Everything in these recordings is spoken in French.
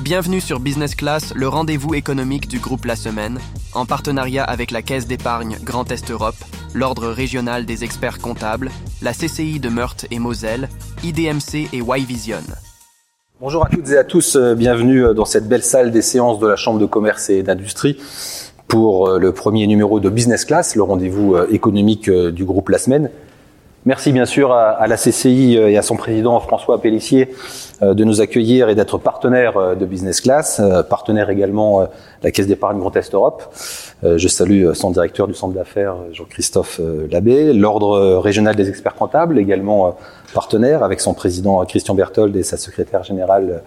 Bienvenue sur Business Class, le rendez-vous économique du groupe La Semaine, en partenariat avec la Caisse d'épargne Grand Est Europe, l'Ordre régional des experts comptables, la CCI de Meurthe et Moselle, IDMC et Y-Vision. Bonjour à toutes et à tous, euh, bienvenue euh, dans cette belle salle des séances de la Chambre de commerce et d'industrie pour euh, le premier numéro de Business Class, le rendez-vous économique du groupe La Semaine. Merci bien sûr à, la CCI et à son président François Pellissier de nous accueillir et d'être partenaire de Business Class, partenaire également la Caisse d'épargne Grand Est Europe. Je salue son directeur du centre d'affaires Jean-Christophe Labbé, l'Ordre régional des experts comptables, également partenaire avec son président Christian Berthold et sa secrétaire générale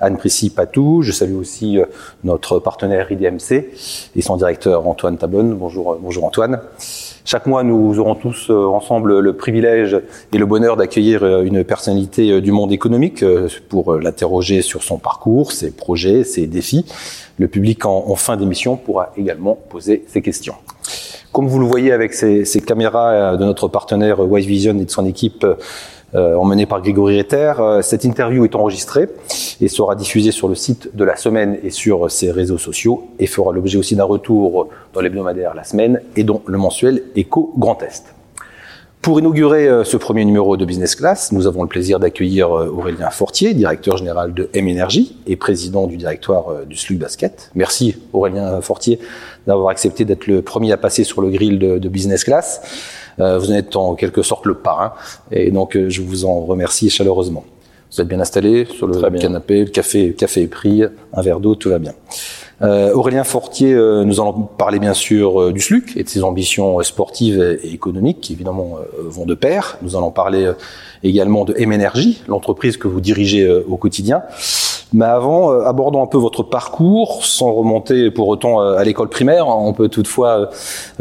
Anne-Prissy Patou. Je salue aussi euh, notre partenaire IDMC et son directeur Antoine Tabonne. Bonjour, euh, bonjour Antoine. Chaque mois, nous aurons tous euh, ensemble le privilège et le bonheur d'accueillir une personnalité du monde économique pour l'interroger sur son parcours, ses projets, ses défis. Le public en, fin d'émission pourra également poser ses questions. Comme vous le voyez avec ces, caméras de notre partenaire Wise Vision et de son équipe euh, emmené par Grégory Retter. Euh, cette interview est enregistrée et sera diffusée sur le site de la semaine et sur ses réseaux sociaux et fera l'objet aussi d'un retour dans l'hebdomadaire La Semaine et dont le mensuel Éco Grand Est. Pour inaugurer euh, ce premier numéro de Business Class, nous avons le plaisir d'accueillir Aurélien Fortier, directeur général de M Energy et président du directoire du SLUG Basket. Merci Aurélien Fortier d'avoir accepté d'être le premier à passer sur le grill de, de Business Class. Euh, vous en êtes en quelque sorte le parrain, et donc euh, je vous en remercie chaleureusement. Vous êtes bien installé sur le canapé, le café, café est pris, un verre d'eau, tout va bien. Euh, Aurélien Fortier, euh, nous allons parler bien sûr euh, du SLUC et de ses ambitions sportives et économiques qui évidemment vont de pair. Nous allons parler également de M l'entreprise que vous dirigez au quotidien. Mais avant, abordons un peu votre parcours, sans remonter pour autant à l'école primaire. On peut toutefois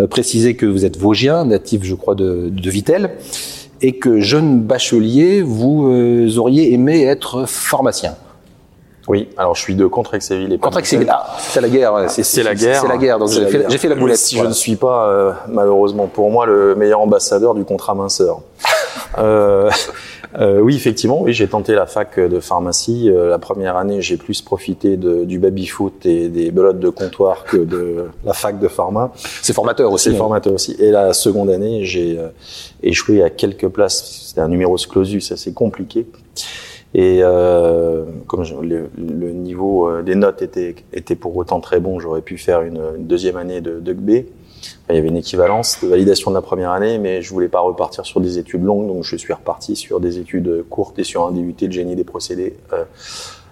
préciser que vous êtes Vosgien, natif, je crois, de, de Vitel, et que jeune bachelier, vous auriez aimé être pharmacien. Oui, alors je suis de Contrexéville. Contrexéville, ah, c'est la guerre. C'est la guerre. C'est la guerre, donc j'ai fait, fait, la boulette. Si je ne suis pas, euh, malheureusement pour moi, le meilleur ambassadeur du contrat minceur. euh, euh, oui, effectivement, oui, j'ai tenté la fac de pharmacie. La première année, j'ai plus profité de, du baby-foot et des belotes de comptoir que de la fac de pharma. C'est formateur aussi. C'est hein. formateur aussi. Et la seconde année, j'ai échoué à quelques places. C'était un numéro clausus assez compliqué. Et euh, comme le, niveau euh, des notes était, était pour autant très bon, j'aurais pu faire une, deuxième année de, de B. il y avait une équivalence de validation de la première année, mais je voulais pas repartir sur des études longues, donc je suis reparti sur des études courtes et sur un DUT de génie des procédés euh,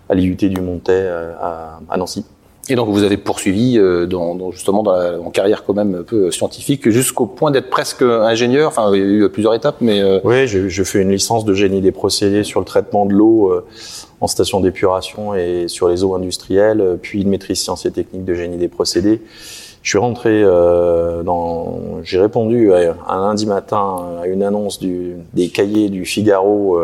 à l'IUT du Montet euh, à, à Nancy. Et donc vous avez poursuivi euh, justement en carrière quand même un peu scientifique jusqu'au point d'être presque ingénieur. Enfin, il y a eu plusieurs étapes, mais euh... oui, je, fais une licence de génie des procédés sur le traitement de l'eau euh, en station d'épuration et sur les eaux industrielles, euh, puis une maîtrise sciences et techniques de génie des procédés. Je suis rentré euh, dans, j'ai répondu un lundi matin à une annonce des cahiers du Figaro.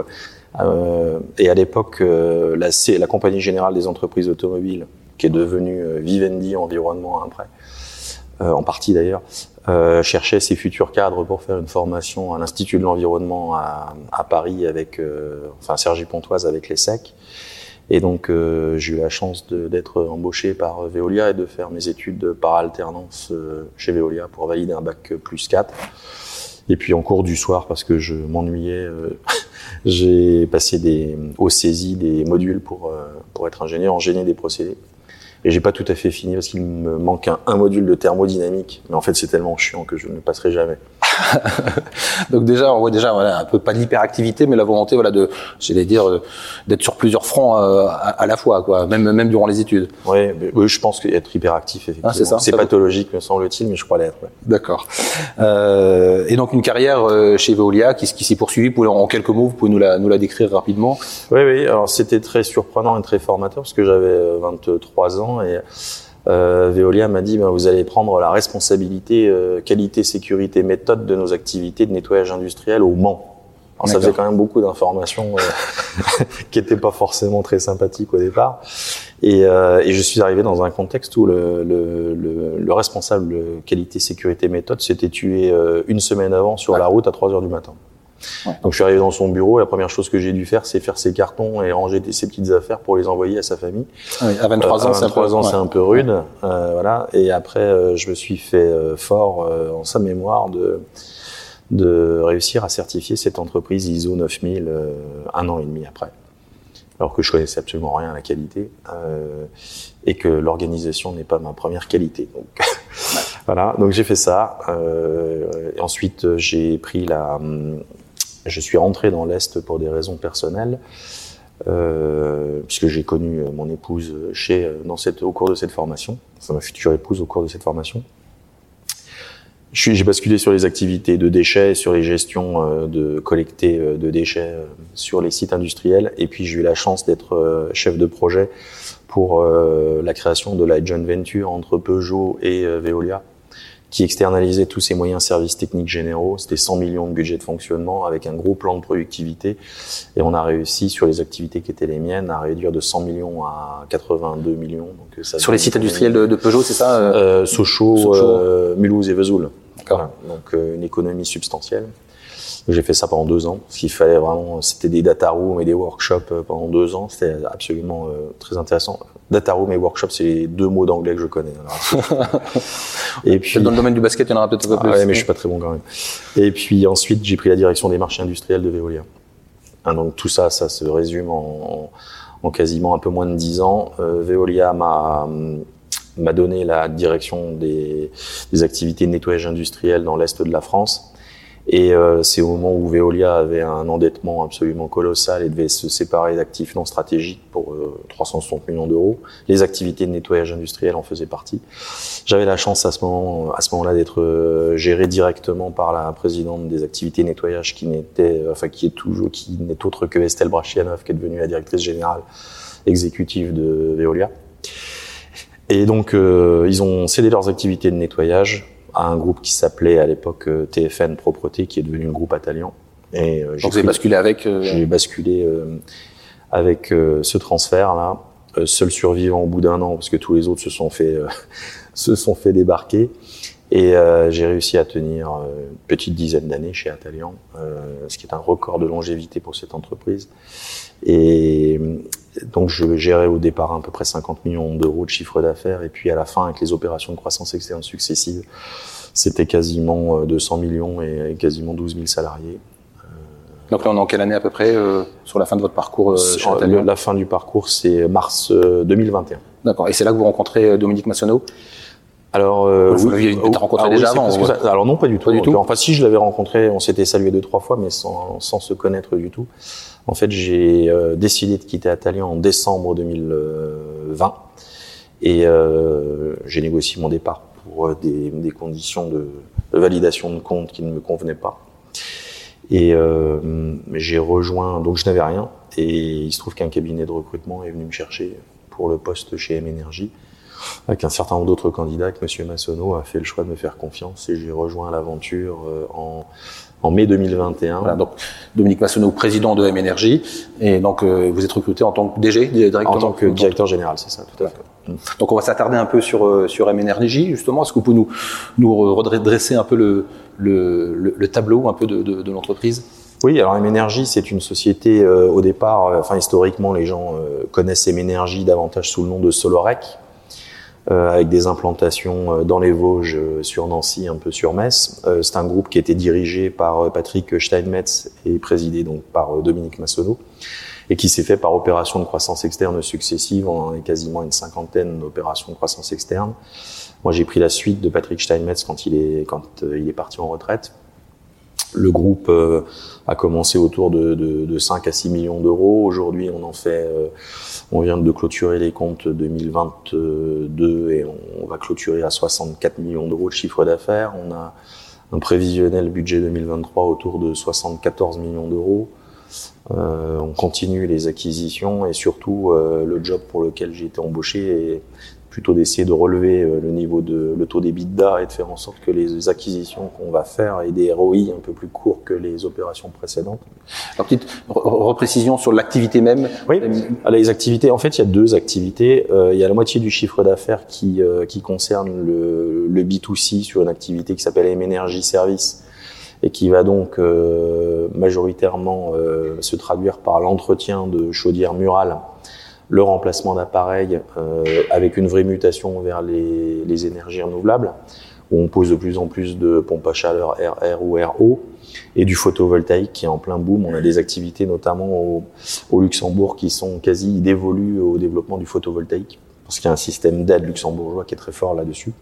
et à l'époque, la, la Compagnie générale des entreprises automobiles qui est devenu euh, Vivendi Environnement après, euh, en partie d'ailleurs, euh, cherchait ses futurs cadres pour faire une formation à l'Institut de l'Environnement à, à, Paris avec, euh, enfin Sergi Pontoise avec les SEC. Et donc euh, j'ai eu la chance d'être embauché par Veolia et de faire mes études par alternance chez Veolia pour valider un bac plus 4. Et puis en cours du soir, parce que je m'ennuyais, j'ai passé des, au des modules pour, pour être ingénieur en génie des procédés. Et j'ai pas tout à fait fini parce qu'il me manque un, un, module de thermodynamique. Mais en fait, c'est tellement chiant que je ne passerai jamais. Donc déjà, on voit déjà voilà, un peu pas d'hyperactivité, mais la volonté, voilà, de, j'allais dire, euh, d'être sur plusieurs fronts euh, à, à, la fois, quoi, même même durant les études. Oui, oui, je pense qu'être hyperactif, effectivement, ah, c'est pathologique, me semble-t-il, mais je crois l'être. Ouais. D'accord. Euh, et donc une carrière euh, chez Veolia, qui, qui s'est poursuivie. Pour, en quelques mots, vous pouvez nous la nous la décrire rapidement. Oui, oui. Alors c'était très surprenant et très formateur parce que j'avais 23 ans et euh, Veolia m'a dit ben, vous allez prendre la responsabilité euh, qualité, sécurité, méthode de nos activités de nettoyage industriel au Mans. Alors, ça faisait quand même beaucoup d'informations euh, qui n'étaient pas forcément très sympathiques au départ. Et, euh, et, je suis arrivé dans un contexte où le, le, le, le responsable qualité, sécurité, méthode s'était tué euh, une semaine avant sur la route à 3 heures du matin. Donc je suis arrivé dans son bureau, la première chose que j'ai dû faire, c'est faire ses cartons et ranger ses petites affaires pour les envoyer à sa famille. Oui, à 23 ans, c'est un, peu, ans, c'est un peu rude, euh, voilà. Et après, euh, je me suis fait euh, fort en sa mémoire de de réussir à certifier cette entreprise ISO 9000 un an et demi après alors que je connaissais absolument rien à la qualité euh, et que l'organisation n'est pas ma première qualité. Donc voilà, donc j'ai fait ça. Euh, et ensuite, j'ai pris la, je suis rentré dans l'est pour des raisons personnelles. Euh, puisque j'ai connu mon épouse chez dans cette au cours de cette formation, enfin ma future épouse au cours de cette formation j'ai basculé sur les activités de déchets, sur les gestions euh, de collecter euh, de déchets euh, sur les sites industriels. Et puis j'ai eu la chance d'être chef de projet pour la création de la joint venture entre Peugeot et Veolia, qui externalisait tous ses moyens services techniques généraux. C'était 100 millions de budget de fonctionnement avec un gros plan de productivité. Et on a réussi sur les activités qui étaient les miennes à réduire de 100 millions à 82 millions. Donc ça sur les sites industriels de, Peugeot, c'est ça euh, Sochaux, Sochaux. Mulhouse et Vesoul. Donc euh, une économie substantielle. J'ai fait ça pendant deux ans. Ce qu'il fallait vraiment, c'était des data rooms et des workshops euh, pendant deux ans. C'était absolument euh, très intéressant. Data room et workshop, c'est les deux mots d'anglais que je connais. et puis dans le domaine du basket, il y en aura peut-être un peu plus. Ah ouais, mais je suis pas très bon quand même. Et puis ensuite, j'ai pris la direction des marchés industriels de Veolia. Hein, donc tout ça, ça se résume en, en, quasiment un peu moins de dix ans. Veolia m'a m'a donné la direction des, des, activités de nettoyage industriel dans l'est de la France. Et euh, c'est au moment où Veolia avait un endettement absolument colossal et devait se séparer d'actifs non stratégiques pour euh, 360 millions d'euros. Les activités de nettoyage industriel en faisaient partie. J'avais la chance à ce moment, à ce moment-là d'être euh, géré directement par la présidente des activités de nettoyage qui n'était, enfin qui est toujours, qui n'est autre que Estelle Brachianov, qui est devenue la directrice générale exécutive de Veolia. Et donc, euh, ils ont cédé leurs activités de nettoyage à un groupe qui s'appelait à l'époque euh, TFN Propreté, qui est devenu le groupe Atalian. Et euh, j'ai basculé avec J'ai basculé avec ce transfert-là, seul survivant au bout d'un an, parce que tous les autres se sont fait se sont fait débarquer. Et j'ai réussi à tenir une petite dizaine d'années chez Atalian, ce qui est un record de longévité pour cette entreprise. Et donc je gérais au départ à peu près 50 millions d'euros de chiffre d'affaires et puis à la fin avec les opérations de croissance externe successives, c'était quasiment 200 euh, millions et quasiment 12 000 salariés. Euh, donc là on est en quelle année à peu près euh, sur la fin de votre parcours chez La fin du parcours c'est mars 2021. D'accord. Et c'est là que vous rencontrez Dominique Massonneau? Alors, vous l'aviez peut-être rencontré déjà avant. alors non, pas du tout. Pas du tout. Enfin, si je l'avais rencontré, on s'était salué deux trois fois, mais sans, sans se connaître du tout. En fait, j'ai euh, décidé de quitter Atalian en décembre 2020 et euh, j'ai négocié mon départ pour euh, des, conditions de, validation de compte qui ne me convenaient pas. Et euh, j'ai rejoint, donc je n'avais rien, et il se trouve qu'un cabinet de recrutement est venu me chercher pour le poste chez M Energy, avec un certain nombre d'autres candidats que M. Massonneau a fait le choix de me faire confiance, et j'ai rejoint l'aventure en en mai 2021. Voilà, donc Dominique Massonneau, président de M Energy, et donc euh, vous êtes recruté en tant que DG, En tant que directeur général, c'est ça, tout à fait. Donc on va s'attarder un peu sur euh, sur M Energy justement. Est-ce que vous pouvez nous nous redresser un peu le le, le, tableau un peu de, de, de l'entreprise? Oui, alors M Energy, c'est une société euh, au départ, enfin historiquement, les gens connaissent M Energy davantage sous le nom de Solorec, avec des implantations euh, dans les Vosges, euh, sur Nancy, un peu sur Metz. c'est un groupe qui était dirigé par Patrick Steinmetz et présidé donc par Dominique Massonneau et qui s'est fait par opération de croissance externe successives. En quasiment une cinquantaine d'opérations de croissance externe. Moi, j'ai pris la suite de Patrick Steinmetz quand il est quand il est parti en retraite. Le groupe a commencé autour de, de, de 5 à 6 millions d'euros. Aujourd'hui, on en fait on vient de clôturer les comptes 2022 et on va clôturer à 64 millions d'euros de chiffre d'affaires. On a un prévisionnel budget 2023 autour de 74 millions d'euros. Euh, on continue les acquisitions et surtout euh, le job pour lequel j'ai été embauché plutôt d'essayer de relever euh, le niveau de le taux d'EBITDA et de faire en sorte que les acquisitions qu'on va faire aient des ROI un peu plus courts que les opérations précédentes. Alors petite reprécision sur l'activité même. Oui. les activités. En fait, il y a deux activités. Euh, il y a la moitié du chiffre d'affaires qui euh, qui concerne le, le B2C sur une activité qui s'appelle M Energy Service et qui va donc majoritairement se traduire par l'entretien de chaudières murales le remplacement d'appareils euh, avec une vraie mutation vers les, les, énergies renouvelables, où on pose de plus en plus de pompes à chaleur RR ou RO, et du photovoltaïque qui est en plein boom. On a des activités notamment au, au Luxembourg qui sont quasi dévolues au développement du photovoltaïque, parce qu'il y a un système d'aide luxembourgeois qui est très fort là-dessus.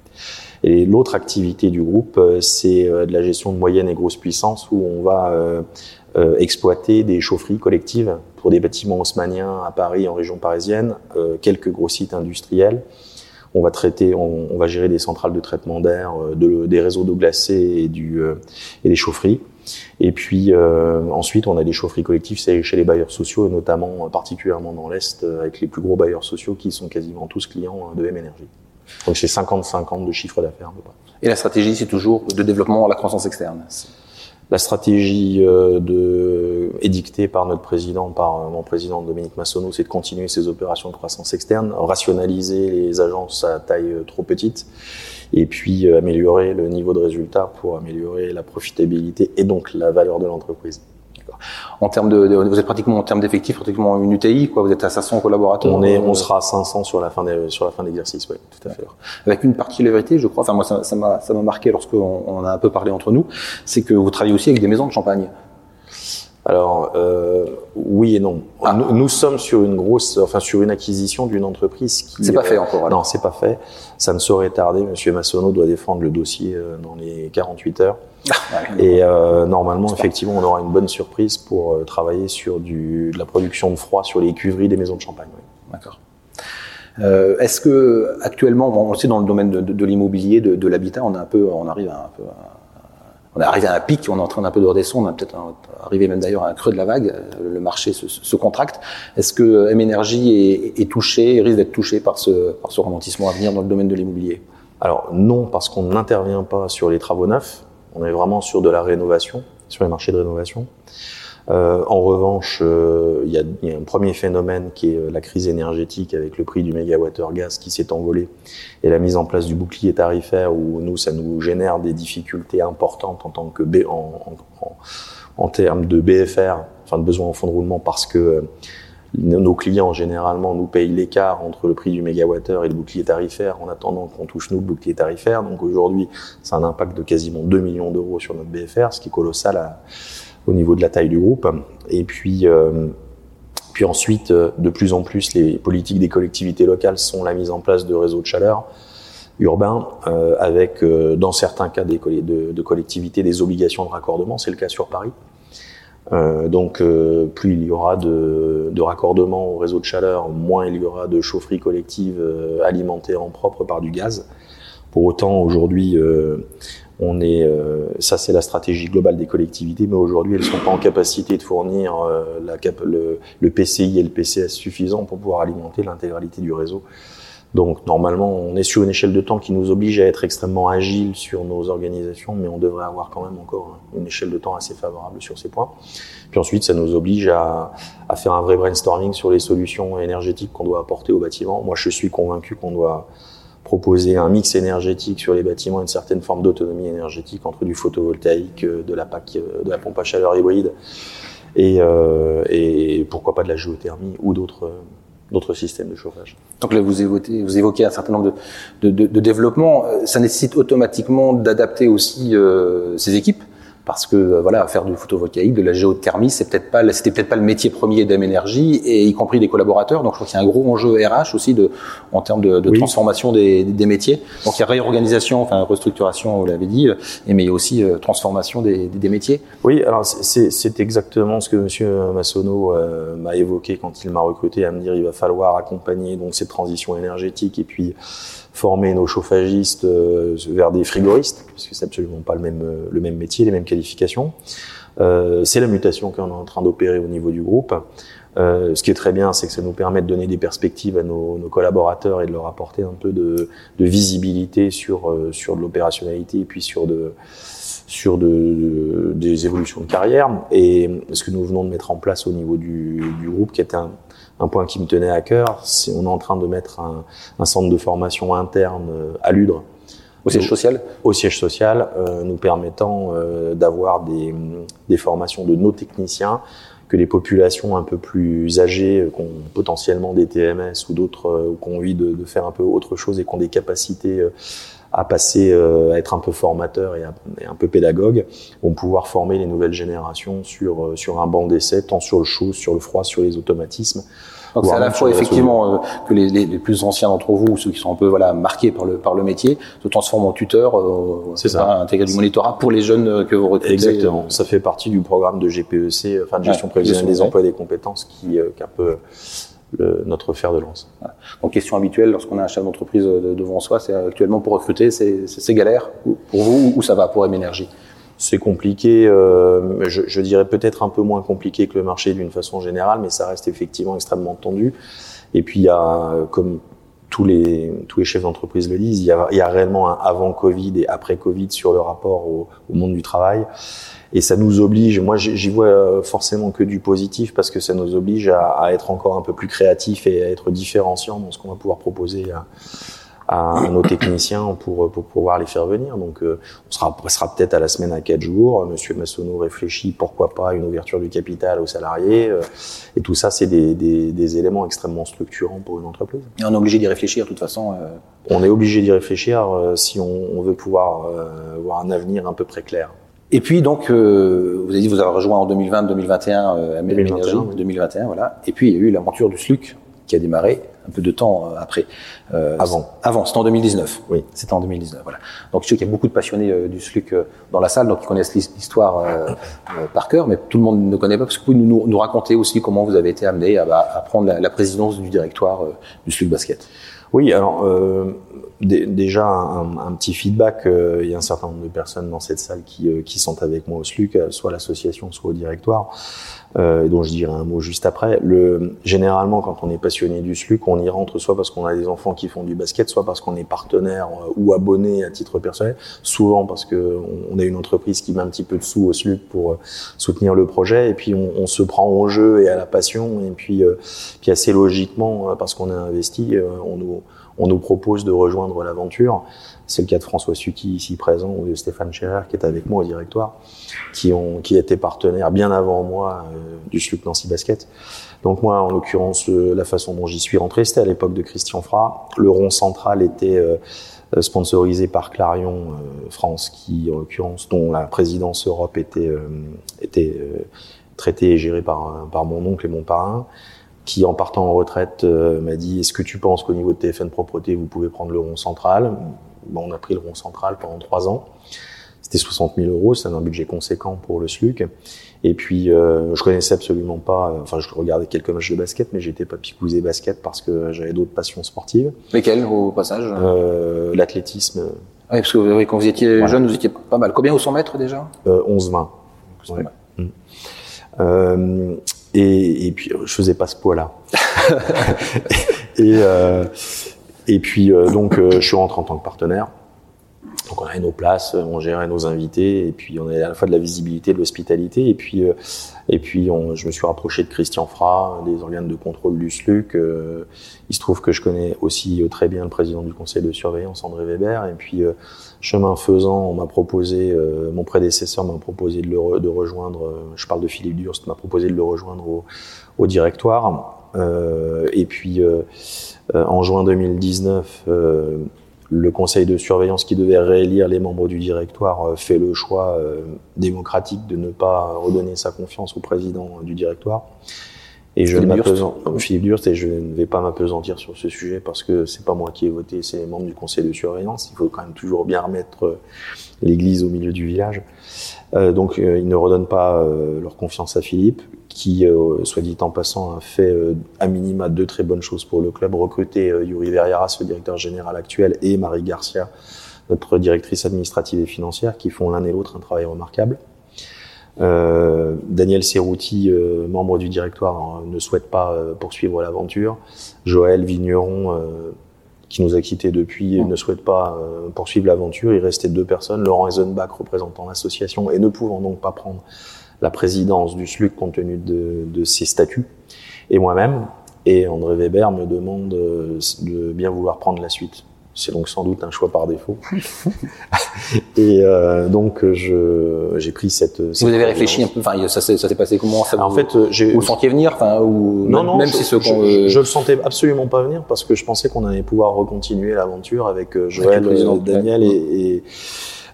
Et l'autre activité du groupe, euh, c'est euh, de la gestion de moyenne et grosse puissance, où on va euh, exploiter des chaufferies collectives pour des bâtiments haussmanniens à Paris, en région parisienne, euh, quelques gros sites industriels. On va traiter, on, va gérer des centrales de traitement d'air, euh, de, des réseaux d'eau glacée et, des chaufferies. Et puis ensuite, on a des chaufferies collectives chez les bailleurs sociaux, et notamment particulièrement dans l'Est, avec les plus gros bailleurs sociaux qui sont quasiment tous clients de M-Énergie. Donc c'est 50-50 de chiffre d'affaires. Et la stratégie, c'est toujours de développement à la croissance externe la stratégie euh, de, édictée par notre président, par euh, mon président Dominique Massonneau, c'est de continuer ces opérations de croissance externe, rationaliser les agences à taille euh, trop petite, et puis améliorer le niveau de résultat pour améliorer la profitabilité et donc la valeur de l'entreprise. En termes de, vous êtes pratiquement en termes d'effectifs, pratiquement une UTI, quoi. Vous êtes à 500 collaborateurs. On est, on sera à 500 sur la fin de, sur la fin d'exercice, oui, tout à fait. Avec une partie de la vérité, je crois. Enfin, moi, ça m'a, ça m'a marqué lorsqu'on on a un peu parlé entre nous, c'est que vous travaillez aussi avec des maisons de champagne. Alors euh, oui et non. Ah. Nous, sommes sur une grosse, enfin sur une acquisition d'une entreprise qui. C'est pas fait encore. Non, c'est pas fait. Ça ne saurait tarder. Monsieur Massonneau doit défendre le dossier euh, dans les 48 heures. Et euh, normalement, effectivement, on aura une bonne surprise pour euh, travailler sur du, de la production de froid sur les cuveries des maisons de champagne. Oui. D'accord. Euh, Est-ce que actuellement, on sait dans le domaine de, de, de l'immobilier, de, de l'habitat, on a un peu, on arrive à un peu. À on est arrivé à un pic, on est en train d'un peu de redescendre, on est peut-être arrivé même d'ailleurs à un creux de la vague, le marché se, se contracte. Est-ce que M Energy est, est touché, risque d'être touché par ce, par ce ralentissement à venir dans le domaine de l'immobilier? Alors non, parce qu'on n'intervient pas sur les travaux neufs, on est vraiment sur de la rénovation, sur les marchés de rénovation. Euh, en revanche, euh, il y, a, y, a un premier phénomène qui est euh, la crise énergétique avec le prix du mégawattheure gaz qui s'est envolé et la mise en place du bouclier tarifaire où nous, ça nous génère des difficultés importantes en tant que B, en, en, en termes de BFR, enfin de besoin en fonds de roulement parce que euh, nos clients généralement nous payent l'écart entre le prix du mégawattheure et le bouclier tarifaire en attendant qu'on touche nous le bouclier tarifaire. Donc aujourd'hui, c'est un impact de quasiment 2 millions d'euros sur notre BFR, ce qui est colossal au niveau de la taille du groupe. Et puis, euh, ensuite, euh, de plus en plus, les politiques des collectivités locales sont la mise en place de réseaux de chaleur urbains, euh, avec dans certains cas de, collectivités des obligations de raccordement. C'est le cas sur Paris. Euh, donc, euh, plus il y aura de, de raccordement au réseau de chaleur, moins il y aura de chaufferie collective alimentée en propre par du gaz. Pour autant, aujourd'hui, on est, euh, ça c'est la stratégie globale des collectivités, mais aujourd'hui elles sont pas en capacité de fournir euh, la le, le, PCI et le PCS suffisants pour pouvoir alimenter l'intégralité du réseau. Donc normalement on est sur une échelle de temps qui nous oblige à être extrêmement agile sur nos organisations, mais on devrait avoir quand même encore une échelle de temps assez favorable sur ces points. Puis ensuite ça nous oblige à, à faire un vrai brainstorming sur les solutions énergétiques qu'on doit apporter au bâtiment. Moi je suis convaincu qu'on doit proposer un mix énergétique sur les bâtiments, une certaine forme d'autonomie énergétique entre du photovoltaïque, euh, de la PAC, euh, de la pompe à chaleur hybride et, euh, et pourquoi pas de la géothermie ou d'autres d'autres systèmes de chauffage. Donc là, vous évoquez, vous évoquez un certain nombre de, de, de, développements. Ça nécessite automatiquement d'adapter aussi euh, ces équipes parce que euh, voilà, faire du photovoltaïque, de la géothermie, c'est peut-être pas, c'était peut-être pas le métier premier d'M-Énergie, et y compris des collaborateurs. Donc je crois qu'il y a un gros enjeu RH aussi de, en termes de, de oui. transformation des, des, métiers. Donc il y a réorganisation, enfin restructuration, vous l'avez dit, et mais il y a aussi euh, transformation des, des, métiers. Oui, alors c'est exactement ce que Monsieur Massonneau euh, m'a évoqué quand il m'a recruté à me dire il va falloir accompagner donc cette transition énergétique et puis former nos chauffagistes euh, vers des frigoristes, parce que c'est absolument pas le même, le même métier, les mêmes qualifications. Euh, c'est la mutation qu'on est en train d'opérer au niveau du groupe. Euh, ce qui est très bien, c'est que ça nous permet de donner des perspectives à nos, nos collaborateurs et de leur apporter un peu de, de visibilité sur, euh, sur de l'opérationnalité et puis sur, de, sur de, de, des évolutions de carrière. Et ce que nous venons de mettre en place au niveau du, du groupe, qui est un, un point qui me tenait à cœur, c'est on est en train de mettre un, un centre de formation interne euh, à Ludre. Au siège social? Au siège social, nous permettant d'avoir des, des formations de nos techniciens que les populations un peu plus âgées, qui ont potentiellement des TMS ou d'autres, ou qui ont envie de, de, faire un peu autre chose et qui ont des capacités à passer, à être un peu formateur et, un peu pédagogue, vont pouvoir former les nouvelles générations sur, sur un banc d'essai, tant sur le chaud, sur le froid, sur les automatismes. Donc c'est à la fois effectivement euh, que les, les, les, plus anciens d'entre vous, ceux qui sont un peu voilà marqués par le par le métier, se transforment en tuteurs, euh, c'est ça, intégrer du monitorat pour les jeunes euh, que vous recrutez. Exactement. Ça fait partie du programme de GPEC, enfin de gestion ouais, prévisionnelle des emplois et des compétences, qui, euh, qui est un peu le, notre fer de lance. Donc question habituelle lorsqu'on a un chef d'entreprise devant soi, c'est actuellement pour recruter, c'est galère pour vous ou ça va pour M-Énergie c'est compliqué, euh, je, je, dirais peut-être un peu moins compliqué que le marché d'une façon générale, mais ça reste effectivement extrêmement tendu. Et puis il y a, comme tous les, tous les chefs d'entreprise le disent, il y, a, il y a réellement un avant Covid et après Covid sur le rapport au, au monde du travail. Et ça nous oblige, moi j'y vois forcément que du positif parce que ça nous oblige à, à, être encore un peu plus créatif et à être différenciant dans ce qu'on va pouvoir proposer à, à nos techniciens pour, pour pouvoir les faire venir. Donc, euh, on sera, peut-être à la semaine à quatre jours. Monsieur Massonneau réfléchit pourquoi pas une ouverture du capital aux salariés. Euh, et tout ça, c'est des, des, des, éléments extrêmement structurants pour une entreprise. Et on est obligé d'y réfléchir, de toute façon. Euh... On est obligé d'y réfléchir euh, si on, on, veut pouvoir euh, avoir un avenir un peu très clair. Et puis donc, euh, vous avez dit vous avez rejoint en 2020-2021 euh, 2021, 2021, voilà. Et puis il y a eu l'aventure du SLUC qui a démarré un peu de temps après. Euh, avant. Avant, c'était en 2019. Oui. C'était en 2019, voilà. Donc je sais qu'il y a beaucoup de passionnés euh, du SLUC euh, dans la salle, donc ils connaissent l'histoire euh, par cœur, mais tout le monde ne connaît pas. Parce que vous pouvez nous, nous raconter aussi comment vous avez été amené à, à prendre la, la, présidence du directoire du SLUC Basket. Oui, alors déjà un, un, petit feedback. il y a un certain nombre de personnes dans cette salle qui, qui sont avec moi au SLUC, soit l'association, soit au directoire euh, dont je dirai un mot juste après. Le, généralement, quand on est passionné du SLUC, on y rentre soit parce qu'on a des enfants qui font du basket, soit parce qu'on est partenaire euh, ou abonné à titre personnel, souvent parce que on, a une entreprise qui met un petit peu de sous au SLUC pour euh, soutenir le projet, et puis on, on, se prend au jeu et à la passion, et puis, euh, puis assez logiquement, parce qu'on a investi, on nous, on nous propose de rejoindre l'aventure. C'est le cas de François Suki ici présent ou de Stéphane Scherer qui est avec moi au directoire, qui ont qui étaient partenaires bien avant moi euh, du SLUC Nancy Basket. Donc moi, en l'occurrence, euh, la façon dont j'y suis rentré, c'était à l'époque de Christian Fra. Le rond central était euh, sponsorisé par Clarion France, qui en l'occurrence, dont la présidence Europe était était traitée et gérée par par mon oncle et mon parrain qui en partant en retraite m'a dit est-ce que tu penses qu'au niveau de TFN Propreté vous pouvez prendre le rond central? Bon, on a pris le rond central pendant trois ans. C'était 60 000 euros, c'est un budget conséquent pour le SLUC. Et puis, euh, je connaissais absolument pas, euh, enfin, je regardais quelques matchs de basket, mais j'étais pas picousé basket parce que j'avais d'autres passions sportives. Lesquelles, au passage? Euh, L'athlétisme. Oui, parce que oui, quand vous étiez voilà. jeune, vous étiez pas mal. Combien au 100 mètres déjà? Euh, 11-20. Ouais. Mmh. Euh, et, et, puis, je faisais pas ce poids-là. et, euh, et puis euh, donc euh, je suis rentré en tant que partenaire. Donc on avait nos places, on gérait nos invités, et puis on avait à la fois de la visibilité, de l'hospitalité, et puis euh, et puis je me suis rapproché de Christian Fra, des organes de contrôle du SLUC. Euh, il se trouve que je connais aussi très bien le président du conseil de surveillance, André Weber, et puis euh, chemin faisant, on m'a proposé, mon prédécesseur m'a proposé de, le, rejoindre, je parle de Philippe Durst, m'a proposé de le rejoindre au, au directoire, et puis euh, en juin 2019, euh, le conseil de surveillance qui devait réélire les membres du directoire euh, fait le choix démocratique de ne pas redonner sa confiance au président du directoire. Et je Philippe Durst, et je ne vais pas m'apesantir sur ce sujet parce que c'est pas moi qui ai voté, c'est les membres du conseil de surveillance. Il faut quand même toujours bien remettre l'église au milieu du village. Euh, donc, euh, ils ne redonnent pas euh, leur confiance à Philippe qui, euh, soit dit en passant, a fait euh, à minima deux très bonnes choses pour le club, recruter euh, Yuri Verriaras, le directeur général actuel, et Marie Garcia, notre directrice administrative et financière, qui font l'un et l'autre un travail remarquable. Daniel Cerruti, euh, membre du directoire, ne souhaite pas poursuivre l'aventure. Joël Vigneron, qui nous a quittés depuis, mmh. ne souhaite pas poursuivre l'aventure. Il restait deux personnes, Laurent Eisenbach représentant l'association et ne pouvant donc pas prendre la présidence du SLUC compte tenu de, de ses statuts, et moi-même. Et André Weber me demande de bien vouloir prendre la suite. C'est donc sans doute un choix par défaut. et euh, donc j'ai pris cette. cette vous avez réfléchi un peu. Enfin, ça s'est ça s'est passé comment? Ça En vous, fait, j'ai. vous le sentiez venir. Enfin, ou Non, même, non, même je, si ce je, euh, le sentais absolument pas venir parce que je pensais qu'on allait pouvoir recontinuer l'aventure avec euh, Joël, euh, Daniel ouais. et, et,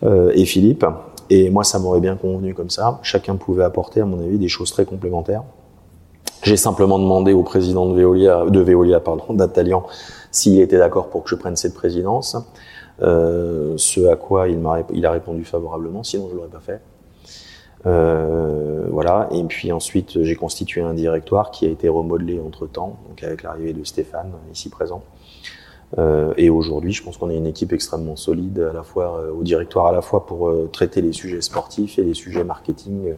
euh, et Philippe. Et moi, ça m'aurait bien convenu comme ça. Chacun pouvait apporter, à mon avis, des choses très complémentaires. J'ai simplement demandé au président de Veolia, de Veolia, pardon, d'Atalian, s'il était d'accord pour que je prenne cette présidence. Euh, ce à quoi il m'a, il a répondu favorablement. Sinon, je l'aurais pas fait. Euh, voilà. Et puis ensuite, j'ai constitué un directoire qui a été remodelé entre temps, donc avec l'arrivée de Stéphane, ici présent. Euh, et aujourd'hui, je pense qu'on est une équipe extrêmement solide, à la fois euh, au directoire, à la fois pour euh, traiter les sujets sportifs et les sujets marketing.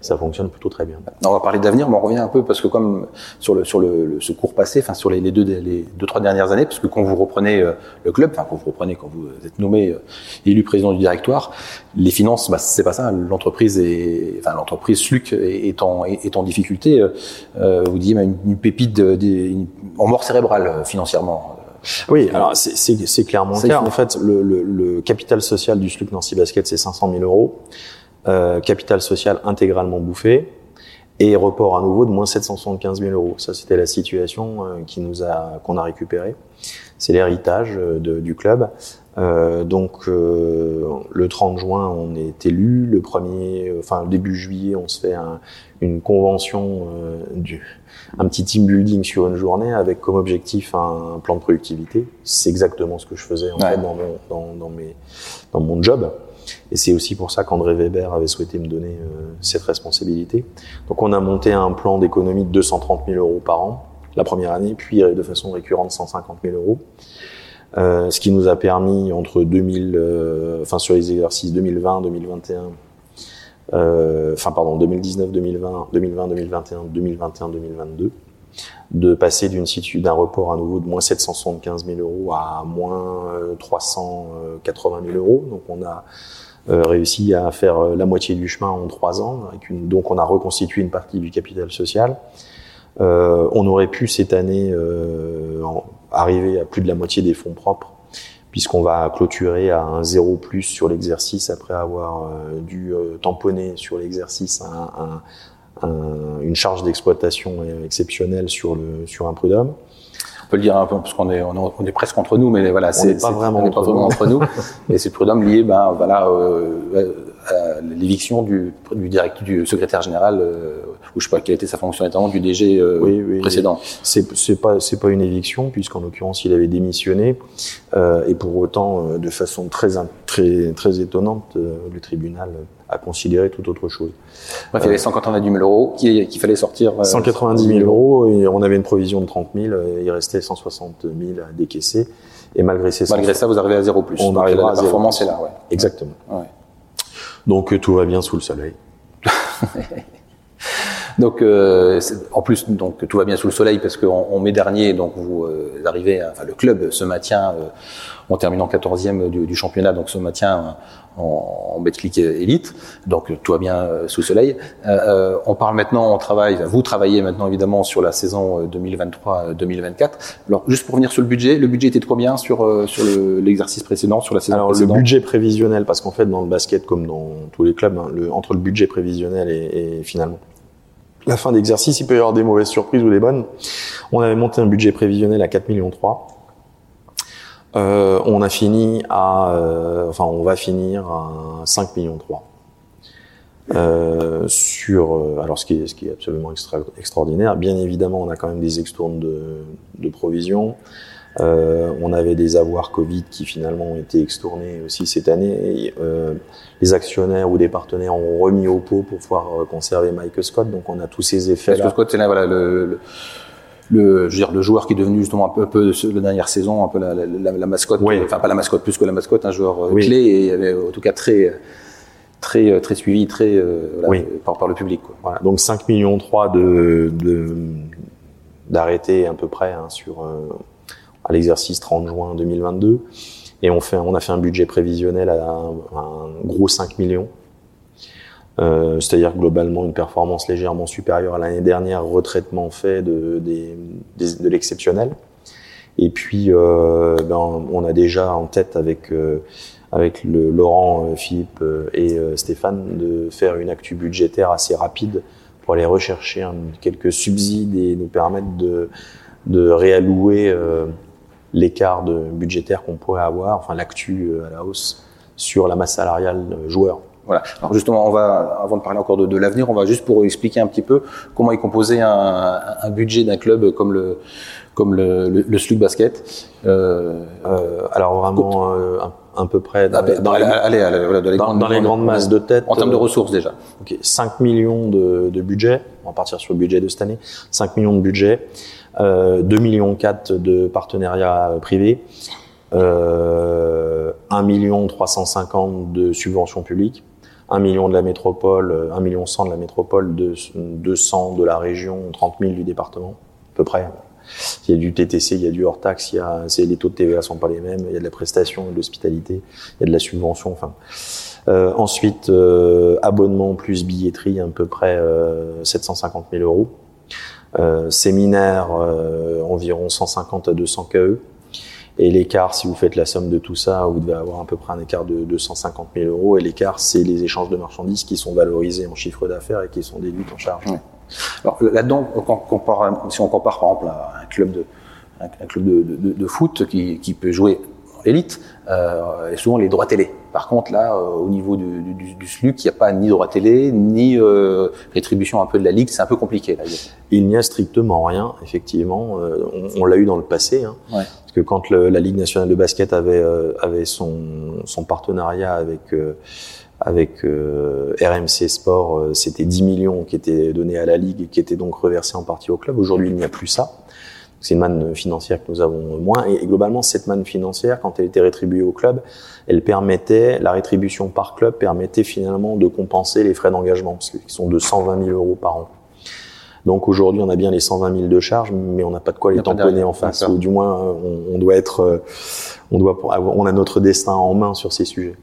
Ça fonctionne plutôt très bien. On va parler d'avenir, mais on revient un peu parce que comme sur le sur le, le ce cours passé, enfin sur les, deux les deux trois dernières années, parce que quand vous reprenez le club, enfin quand vous reprenez quand vous êtes nommé élu président du directoire, les finances, bah, c'est pas ça. L'entreprise est, enfin l'entreprise Sluc est, en est en difficulté. Euh, vous disiez une, une pépite de, de, une, en mort cérébrale financièrement. Oui, alors c'est clairement le cas. En fait, le, le, le, capital social du SLUC Nancy Basket, c'est 500 000 euros. Euh, capital social intégralement bouffé et report à nouveau de moins 775 000 euros. Ça, c'était la situation euh, qui nous a qu'on a récupéré. C'est l'héritage euh, du club. Euh, donc le 30 juin, on est élu. Le premier, enfin début juillet, on se fait un, une convention du un petit team building sur une journée avec comme objectif un plan de productivité. C'est exactement ce que je faisais en ouais. fait dans mon, dans, dans, mes, dans mon job. Et c'est aussi pour ça qu'André Weber avait souhaité me donner euh, cette responsabilité. Donc on a monté un plan d'économie de 230 000 euros par an la première année, puis de façon récurrente 150 000 euros. Euh, ce qui nous a permis entre 2000, euh, enfin sur les exercices 2020, 2021, euh, enfin pardon 2019 2020 2020 2021 2021 2022 de passer d'une situ d'un report à nouveau de moins 775 000 euros à moins 380 000 euros. Donc on a euh, réussi à faire la moitié du chemin en trois ans donc on a reconstitué une partie du capital social. Euh, on aurait pu cette année en, arriver à plus de la moitié des fonds propres puisqu'on va clôturer à un zéro plus sur l'exercice après avoir euh, dû euh, tamponner sur l'exercice un, un, un, une charge d'exploitation exceptionnelle sur, le, sur un prud'homme. On peut le dire un peu parce qu'on est, on est, presque entre nous, mais voilà, c'est pas vraiment, on est pas vraiment entre nous. et c'est le prud'homme lié, ben voilà, euh, à l'éviction du, du direct du secrétaire général euh, ou je sais pas quelle était sa fonction notamment du DG euh, oui, oui, précédent. C'est c'est pas c'est pas une éviction puisqu'en l'occurrence il avait démissionné euh, et pour autant euh, de façon très très très étonnante euh, le tribunal a considéré tout autre chose. Bref, il y avait 190 000 euros qu'il fallait sortir. 190 000 euros et on avait une provision de 30 000 et il restait 160 000 à décaisser et malgré ces malgré ça vous arrivez à zéro plus. On Donc, arrivera la à performance est là, ouais. Exactement. Ouais. Donc tout va bien sous le soleil. donc euh, en plus donc tout va bien sous le soleil parce qu'en en mai dernier donc vous euh, arrivez à, enfin le club se maintient euh, en terminant 14e du, du, championnat donc se maintient en, en Betclic Elite donc tout va bien euh, sous le soleil. Euh, on parle maintenant on travaille vous travaillez maintenant évidemment sur la saison 2023-2024 alors juste pour revenir sur le budget le budget était de combien sur euh, sur l'exercice précédent sur la saison alors précédente le budget prévisionnel parce qu'en fait dans le basket comme dans tous les clubs hein, le, entre le budget prévisionnel et, et finalement la fin d'exercice, il peut y avoir des mauvaises surprises ou des bonnes. On avait monté un budget prévisionnel à 4 millions 3. Euh, on a fini à, euh, enfin, on va finir à 5 millions 3. Euh, sur, alors ce qui est, absolument extra, extraordinaire. Bien évidemment, on a quand même des extournes de, de provisions. Euh, on avait des avoirs Covid qui finalement ont été extournés aussi cette année. Et, euh, les actionnaires ou des partenaires ont remis au pot pour pouvoir euh, conserver Mike Scott. Donc on a tous ces effets. Mike Scott, c'est là voilà le, le, le, je veux dire, le joueur qui est devenu justement un peu, un peu la dernière saison, un peu la, la, la mascotte. Oui. Enfin pas la mascotte, plus que la mascotte, un joueur oui. clé et avait en tout cas très très très suivi, très voilà, oui. par, par le public. Quoi. Voilà. Donc 5 millions 3 de d'arrêter à peu près hein, sur euh, à l'exercice 30 juin 2022 et on fait on a fait un budget prévisionnel à un, gros 5 millions. Euh, c'est-à-dire globalement une performance légèrement supérieure à l'année dernière retraitement fait de, de, l'exceptionnel. Et puis, euh, ben, on a déjà en tête avec avec le Laurent, Philippe et Stéphane de faire une actu budgétaire assez rapide pour aller rechercher quelques subsides et nous permettre de de réallouer l'écart de budgétaire qu'on pourrait avoir, enfin l'actu à la hausse sur la masse salariale joueur. Voilà. Alors justement, on va, avant de parler encore de, de l'avenir, on va juste pour expliquer un petit peu comment est composé un, un budget d'un club comme le comme le, le, le Slug Basket. Euh, euh, alors vraiment euh, un, peu près dans, les, dans, les, allez, allez, voilà, dans les, grandes, dans les grandes masses de tête. En termes de ressources déjà. Ok, 5 millions de, de budget. On va partir sur le budget de cette année. 5 millions de budget. Euh, 2 millions 4 de partenariats privés. Euh, 1 million 350 de subventions publiques. 1 million de la métropole, 1 million 100 de la métropole, 200 de la région, 30 000 du département, à peu près. Il y a du TTC, il y a du hors taxe, il y a, les taux de TVA sont pas les mêmes, il y a de la prestation, de l'hospitalité, il y a de la subvention. Euh, ensuite, euh, abonnement plus billetterie, à peu près euh, 750 000 euros. Euh, séminaire, euh, environ 150 à 200 KE. Et l'écart, si vous faites la somme de tout ça, vous devez avoir à peu près un écart de 250 000 euros. Et l'écart, c'est les échanges de marchandises qui sont valorisés en chiffre d'affaires et qui sont déduits en charge. Alors là-dedans, si on compare par exemple un club de, un club de, foot qui, peut jouer élite, euh, et souvent les droits télé. Par contre, là, euh, au niveau du, du, du SLUC, il n'y a pas ni droit télé, ni euh, rétribution un peu de la ligue. C'est un peu compliqué. Là. Il n'y a strictement rien, effectivement. Euh, on, on l'a eu dans le passé. Hein, ouais. Parce que quand le, la Ligue nationale de basket avait, avait son, son partenariat avec avec euh, RMC Sport, c'était 10 millions qui étaient donnés à la Ligue et qui étaient donc reversés en partie au club. Aujourd'hui, il n'y a plus ça. C'est une manne financière que nous avons moins. Et, globalement, cette manne financière, quand elle était rétribuée au club, elle permettait, la rétribution par club permettait finalement de compenser les frais d'engagement, parce qu'ils sont de 120 000 euros par an. Donc aujourd'hui, on a bien les 120 000 de charges, mais on n'a pas de quoi les tamponner en face. Ou du moins, on, on doit être, euh, on doit, on a notre destin en main sur ces sujets.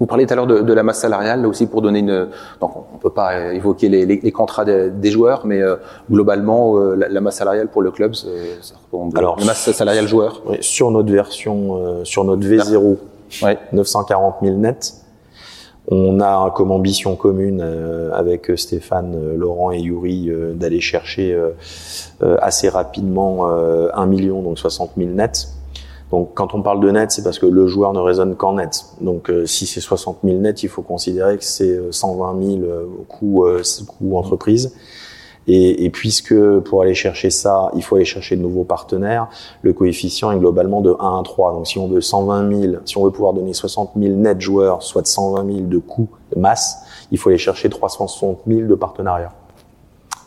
Vous parliez tout à l'heure de, de, la masse salariale, là aussi pour donner une. Donc on peut pas évoquer les, les, les contrats des, des joueurs, mais euh, globalement euh, la, la, masse salariale pour le club, ça Alors, la masse salariale joueur. Oui, sur notre version, euh, sur notre V0, ouais. 940 000 net. On a comme ambition commune euh, avec Stéphane, Laurent et Yuri d'aller chercher assez rapidement 1 million, donc 60 000 net donc quand on parle de net, c'est parce que le joueur ne raisonne qu'en net. Donc euh, si c'est 60 000 net, il faut considérer que c'est 120 000 euh, coûts, euh, coûts entreprise. Et, et, puisque pour aller chercher ça, il faut aller chercher de nouveaux partenaires, le coefficient est globalement de 1 à 3. Donc si on veut 120 000, si on veut pouvoir donner 60 000 net joueurs, soit 120 000 de coûts de masse, il faut aller chercher 360 000 de partenariats.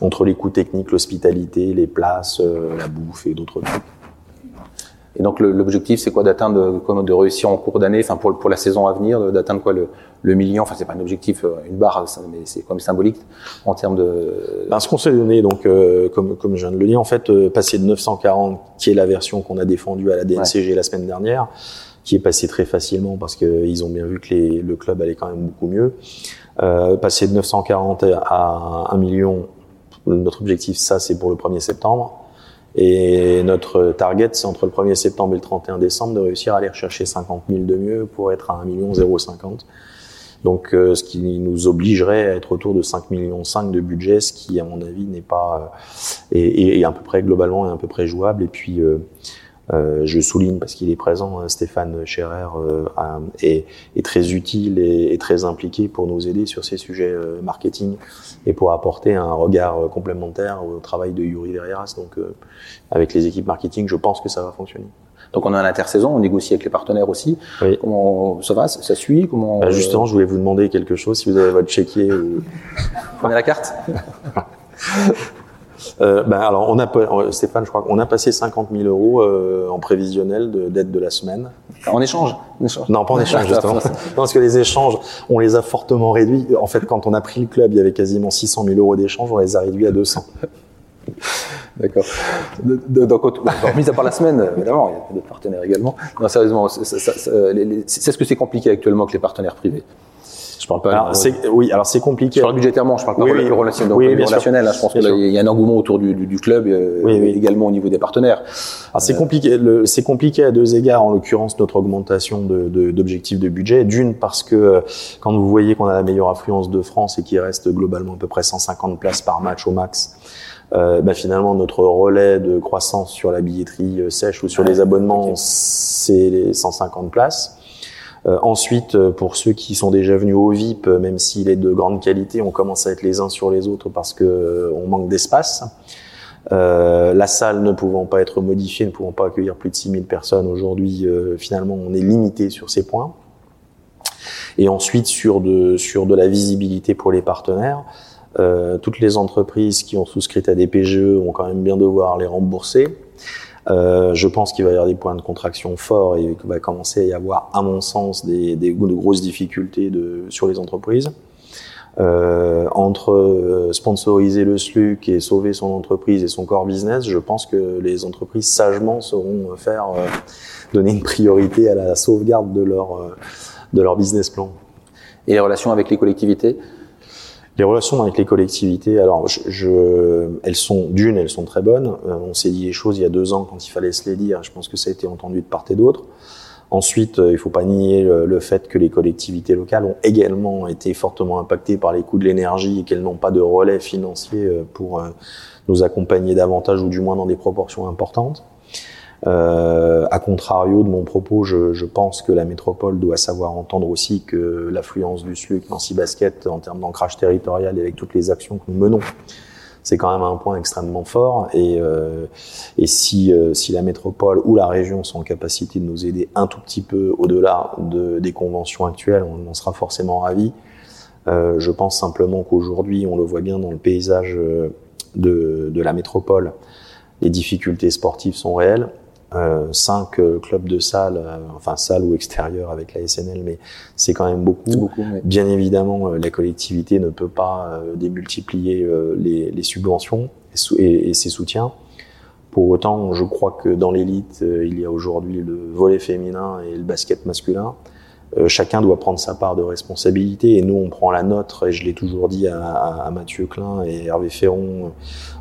Entre les coûts techniques, l'hospitalité, les places, la bouffe et d'autres trucs. Et donc l'objectif, c'est quoi d'atteindre, de réussir en cours d'année, enfin pour, pour la saison à venir, d'atteindre quoi le, le million? Enfin, c'est pas un objectif, euh, une barre, mais c'est quand même symbolique en termes de. Ben, ce qu'on s'est donné, donc euh, comme comme je viens de le dire, en fait, euh, passer de 940, qui est la version qu'on a défendue à la DNCG ouais. la semaine dernière, qui est passée très facilement parce qu'ils ont bien vu que les, le club allait quand même beaucoup mieux. Euh, passer de 940 à 1 million, notre objectif, ça, c'est pour le 1er septembre. Et notre target, c'est entre le 1er septembre et le 31 décembre de réussir à aller rechercher 50 000 de mieux pour être à 1 million 050. Donc, euh, ce qui nous obligerait à être autour de 5 millions 5 de budget, ce qui, à mon avis, n'est pas euh, est, est, à peu près globalement est à peu près jouable. Et puis, euh, euh je souligne parce qu'il est présent, hein, Stéphane Scherer euh, est, est, très utile et, et, très impliqué pour nous aider sur ces sujets marketing et pour apporter un regard complémentaire au travail de Yuri Verieras. Donc, euh, avec les équipes marketing, je pense que ça va fonctionner. Donc, on a un intersaison, on négocie avec les partenaires aussi. Oui. Comment ça va? Ça suit? Comment bah Justement, je voulais vous demander quelque chose, si vous avez votre chéquier. Ou... Prenez la carte. Euh, ben alors, on a Stéphane, je crois qu'on a passé 50 000 euros euh, en prévisionnel d'aide de, de, la semaine. En échange, en échange. Non, pas en échange justement. non, parce que les échanges, on les a fortement réduits. En fait, quand on a pris le club, il y avait quasiment 600 000 euros d'échanges, on les a réduits à 200. D'accord. Donc, mis à part la semaine, évidemment, il y a d'autres partenaires également. Non, sérieusement, c'est ce que c'est compliqué actuellement avec les partenaires privés? Je parle pas. Alors, c'est, oui, alors c'est compliqué. Je parle budgétairement, je parle pas Oui, de oui. relationnel. Oui, donc, relationnel, là, je pense qu'il y a un engouement autour du, du, du club, euh, également au niveau des partenaires. Alors c'est compliqué. le- C'est compliqué à deux égards, en l'occurrence notre augmentation de, de, d'objectifs de budget. D'une parce que euh, quand vous voyez qu'on a la meilleure affluence de France et qu'il reste globalement à peu près 150 places par match au max, euh, bah, finalement notre relais de croissance sur la billetterie euh, sèche ou sur les abonnements, c'est les 150 places. Euh, ensuite, euh, pour ceux qui sont déjà venus au VIP, euh, même s'il est de grande qualité, on commence à être les uns sur les autres parce que on manque d'espace. La salle ne pouvant pas être modifiée, ne pouvant pas accueillir plus de 6000 personnes aujourd'hui, finalement, on est limité sur ces points. Et ensuite, sur de, sur de la visibilité pour les partenaires, toutes les entreprises qui ont souscrit à des PGE vont quand même bien devoir les rembourser. Euh, je pense qu'il va y avoir des points de contraction forts et qu'il va commencer à y avoir, à mon sens, des, des de grosses difficultés de, sur les entreprises. Euh, entre euh, sponsoriser le SLUC et sauver son entreprise et son core business, je pense que les entreprises sagement sauront faire euh, donner une priorité à la sauvegarde de leur euh, de leur business plan. Et les relations avec les collectivités? Les relations avec les collectivités, alors je, elles sont d'une, elles sont très bonnes. Euh, on s'est dit les choses il y a deux ans quand il fallait se les dire. Je pense que ça a été entendu de part et d'autre. Ensuite, euh, il faut pas nier le, fait que les collectivités locales ont également été fortement impactées par les coûts de l'énergie et qu'elles n'ont pas de relais financier euh, pour nous accompagner davantage ou du moins dans des proportions importantes. Euh, à contrario de mon propos, je, je pense que la métropole doit savoir entendre aussi que l'affluence du SLUC Nancy Basket en termes d'ancrage territorial et avec toutes les actions que nous menons, c'est quand même un point extrêmement fort. Et, euh, et si, euh, si la métropole ou la région sont en capacité de nous aider un tout petit peu au-delà de, des conventions actuelles, on en sera forcément ravis. Euh, je pense simplement qu'aujourd'hui, on le voit bien dans le paysage euh, de, de la métropole, les difficultés sportives sont réelles. Euh, cinq euh, clubs de salle, euh, enfin salle ou extérieur avec la SNL, mais c'est quand même beaucoup. Beaucoup, oui. Bien évidemment, euh, la collectivité ne peut pas euh, démultiplier euh, les, les subventions et, sou- et- et ses soutiens. Pour autant, je crois que dans l'élite, il y a aujourd'hui le volet féminin et le basket masculin. Chacun doit prendre sa part de responsabilité et nous, on prend la nôtre. Et je l'ai toujours dit à, à- à Mathieu Klein et Hervé Ferron,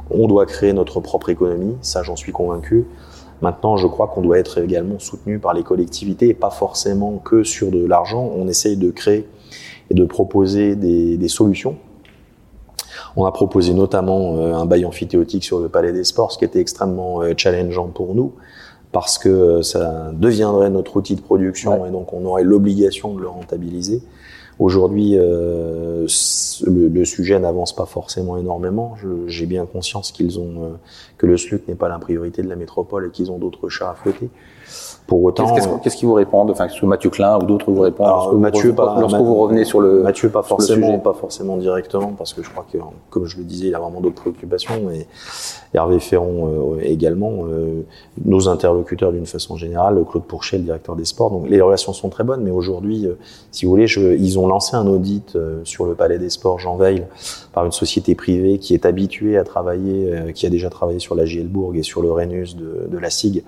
on doit créer notre propre économie. Ça, j'en suis convaincu. Maintenant, je crois qu'on doit être également soutenu par les collectivités et pas forcément que sur de l'argent. On essaye de créer et de proposer des, des solutions. On a proposé notamment euh, un bail amphithéotique sur le Palais des Sports, ce qui était extrêmement euh, challengeant pour nous, parce que euh, ça deviendrait notre outil de production Ouais. et donc on aurait l'obligation de le rentabiliser. Aujourd'hui, euh, le, sujet n'avance pas forcément énormément. J'ai bien conscience qu'ils ont euh, que le SLUC n'est pas la priorité de la métropole et qu'ils ont d'autres chats à fouetter. Pour autant, Qu'est-ce qu'est-ce- qu'ils vous répondent Enfin, que ce soit Mathieu Klein ou d'autres vous répondent Alors, lorsque, vous, Mathieu, revenez- pas- lorsque vous revenez sur le. Mathieu, pas forcément, sujet. pas forcément directement, parce que je crois que, comme je le disais, il a vraiment d'autres préoccupations. Et Hervé Ferron euh, également, euh, nos interlocuteurs d'une façon générale, Claude Pourchet, le directeur des sports. Donc les relations sont très bonnes, mais aujourd'hui, euh, si vous voulez, je, ils ont lancé un audit sur le Palais des Sports Jean Veil par une société privée qui est habituée à travailler, qui a déjà travaillé sur la Gielbourg et sur le Rhenus de, de la SIG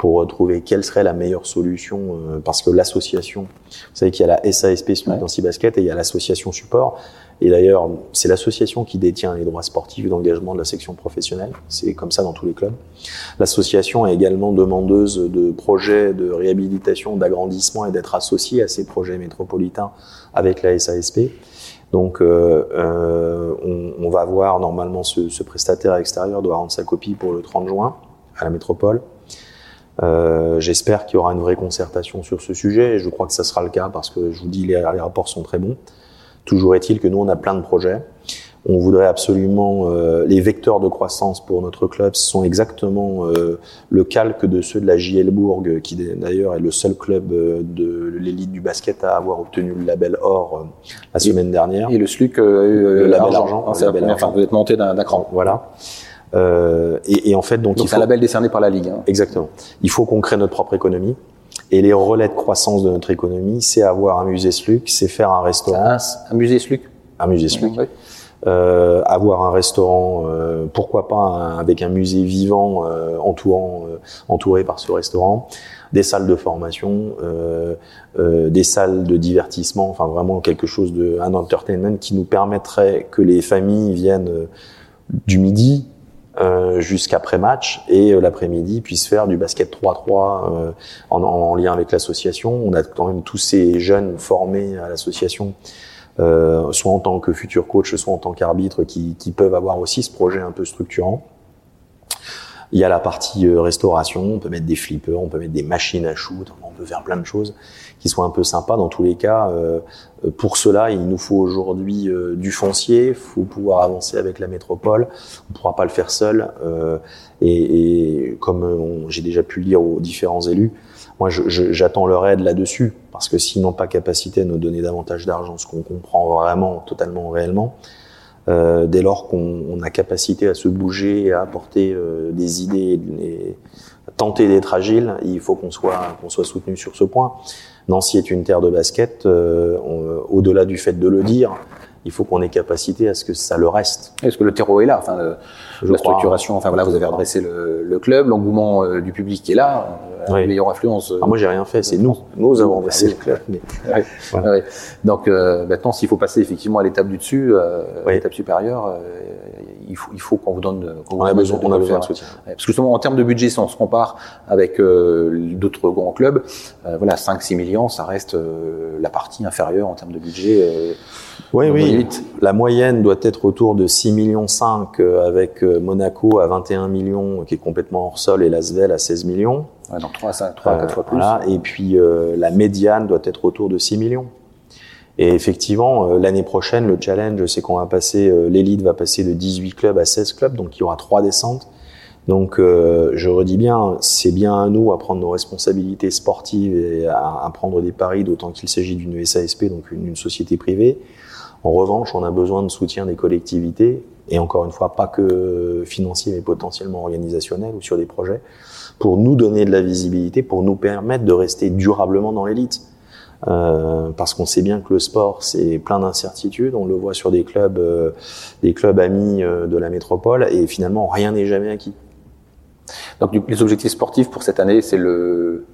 pour trouver quelle serait la meilleure solution, euh, parce que l'association, vous savez qu'il y a la SASP Ouais. dans Basket et il y a l'association support. Et d'ailleurs, c'est l'association qui détient les droits sportifs d'engagement de la section professionnelle. C'est comme ça dans tous les clubs. L'association est également demandeuse de projets de réhabilitation, d'agrandissement et d'être associée à ces projets métropolitains avec la SASP. Donc, euh, euh, on, on va voir normalement ce, ce prestataire extérieur doit rendre sa copie pour le 30 juin à la métropole. Euh, J'espère qu'il y aura une vraie concertation sur ce sujet et je crois que ça sera le cas parce que je vous dis les, les rapports sont très bons. Toujours est-il que nous on a plein de projets. On voudrait absolument euh, les vecteurs de croissance pour notre club sont exactement euh, le calque de ceux de la JL Bourg qui d'ailleurs est le seul club euh, de l'élite du basket à avoir obtenu le label or euh, la semaine dernière. Et le SLUC, euh, a eu, euh, Le label l'argent. argent, Ah, argent. Vous êtes monté d'un d'un cran. Voilà. Euh, et, et en fait donc, Donc il c'est un label décerné par la Ligue. hein. Exactement. Il faut qu'on crée notre propre économie. Et les relais de croissance de notre économie, c'est avoir un musée SLUC, c'est faire un restaurant, Un, un musée SLUC? un musée SLUC, Ouais. euh, avoir un restaurant, euh, pourquoi pas avec un musée vivant euh, entourant, entouré par ce restaurant, des salles de formation, des salles de divertissement, enfin vraiment quelque chose de un entertainment qui nous permettrait que les familles viennent du midi jusqu'après match et l'après-midi puissent faire du basket 3-3 en, en, lien avec l'association. On a quand même tous ces jeunes formés à l'association euh, soit en tant que futur coach, soit en tant qu'arbitre, qui, qui, peuvent avoir aussi ce projet un peu structurant. Il y a la partie euh, restauration, on peut mettre des flippers, on peut mettre des machines à shoot, on peut faire plein de choses qui soient un peu sympas. Dans tous les cas, euh, pour cela, il nous faut aujourd'hui euh, du foncier, il faut pouvoir avancer avec la métropole, on ne pourra pas le faire seul. Euh, et, et, comme j'ai déjà pu le dire aux différents élus, moi, j'attends leur aide là-dessus, parce que s'ils n'ont pas capacité à nous donner davantage d'argent, ce qu'on comprend vraiment, totalement, réellement, euh, dès lors qu'on a capacité à se bouger et à apporter euh, des idées et tenter d'être agile, il faut qu'on soit, qu'on soit soutenu sur ce point. Nancy est une terre de basket, euh, au-delà du fait de le dire, il faut qu'on ait capacité à ce que ça le reste. Est-ce que le terreau est là enfin, euh, La structuration, enfin voilà, vous avez adressé le, le club, l'engouement euh, du public qui est là, euh, oui. meilleure influence. Ah, moi, j'ai rien fait, c'est nous. Nous avons adressé le club. Mais... Ouais. Donc maintenant, s'il faut passer effectivement à l'étape du dessus, à l'étape supérieure, il faut, il faut qu'on vous donne. Qu on, a besoin, on a besoin de soutien. Parce que justement, en termes de budget, si on se compare avec d'autres grands clubs, voilà, 5-6 millions, ça reste la partie inférieure en termes de budget. Oui, oui. La moyenne doit être autour de 6 millions 5 euh, avec euh, Monaco à 21 millions qui est complètement hors sol et Lasvel à 16 millions. Ouais, donc 3 à 5, 3 à 4 fois plus. Voilà. Et puis euh, la médiane doit être autour de 6 millions. Et effectivement, l'année prochaine, le challenge, c'est qu'on va passer, l'élite va passer de 18 clubs à 16 clubs, donc il y aura trois descentes. Donc, je redis bien, c'est bien à nous à prendre nos responsabilités sportives et à, prendre des paris, d'autant qu'il s'agit d'une SASP, donc une société privée. En revanche, on a besoin de soutien des collectivités, et encore une fois, pas que financier, mais potentiellement organisationnel ou sur des projets, pour nous donner de la visibilité, pour nous permettre de rester durablement dans l'élite. Euh, parce qu'on sait bien que le sport c'est plein d'incertitudes. On le voit sur des clubs, euh, des clubs amis euh, de la métropole, et finalement rien n'est jamais acquis. Donc les objectifs sportifs pour cette année, c'est le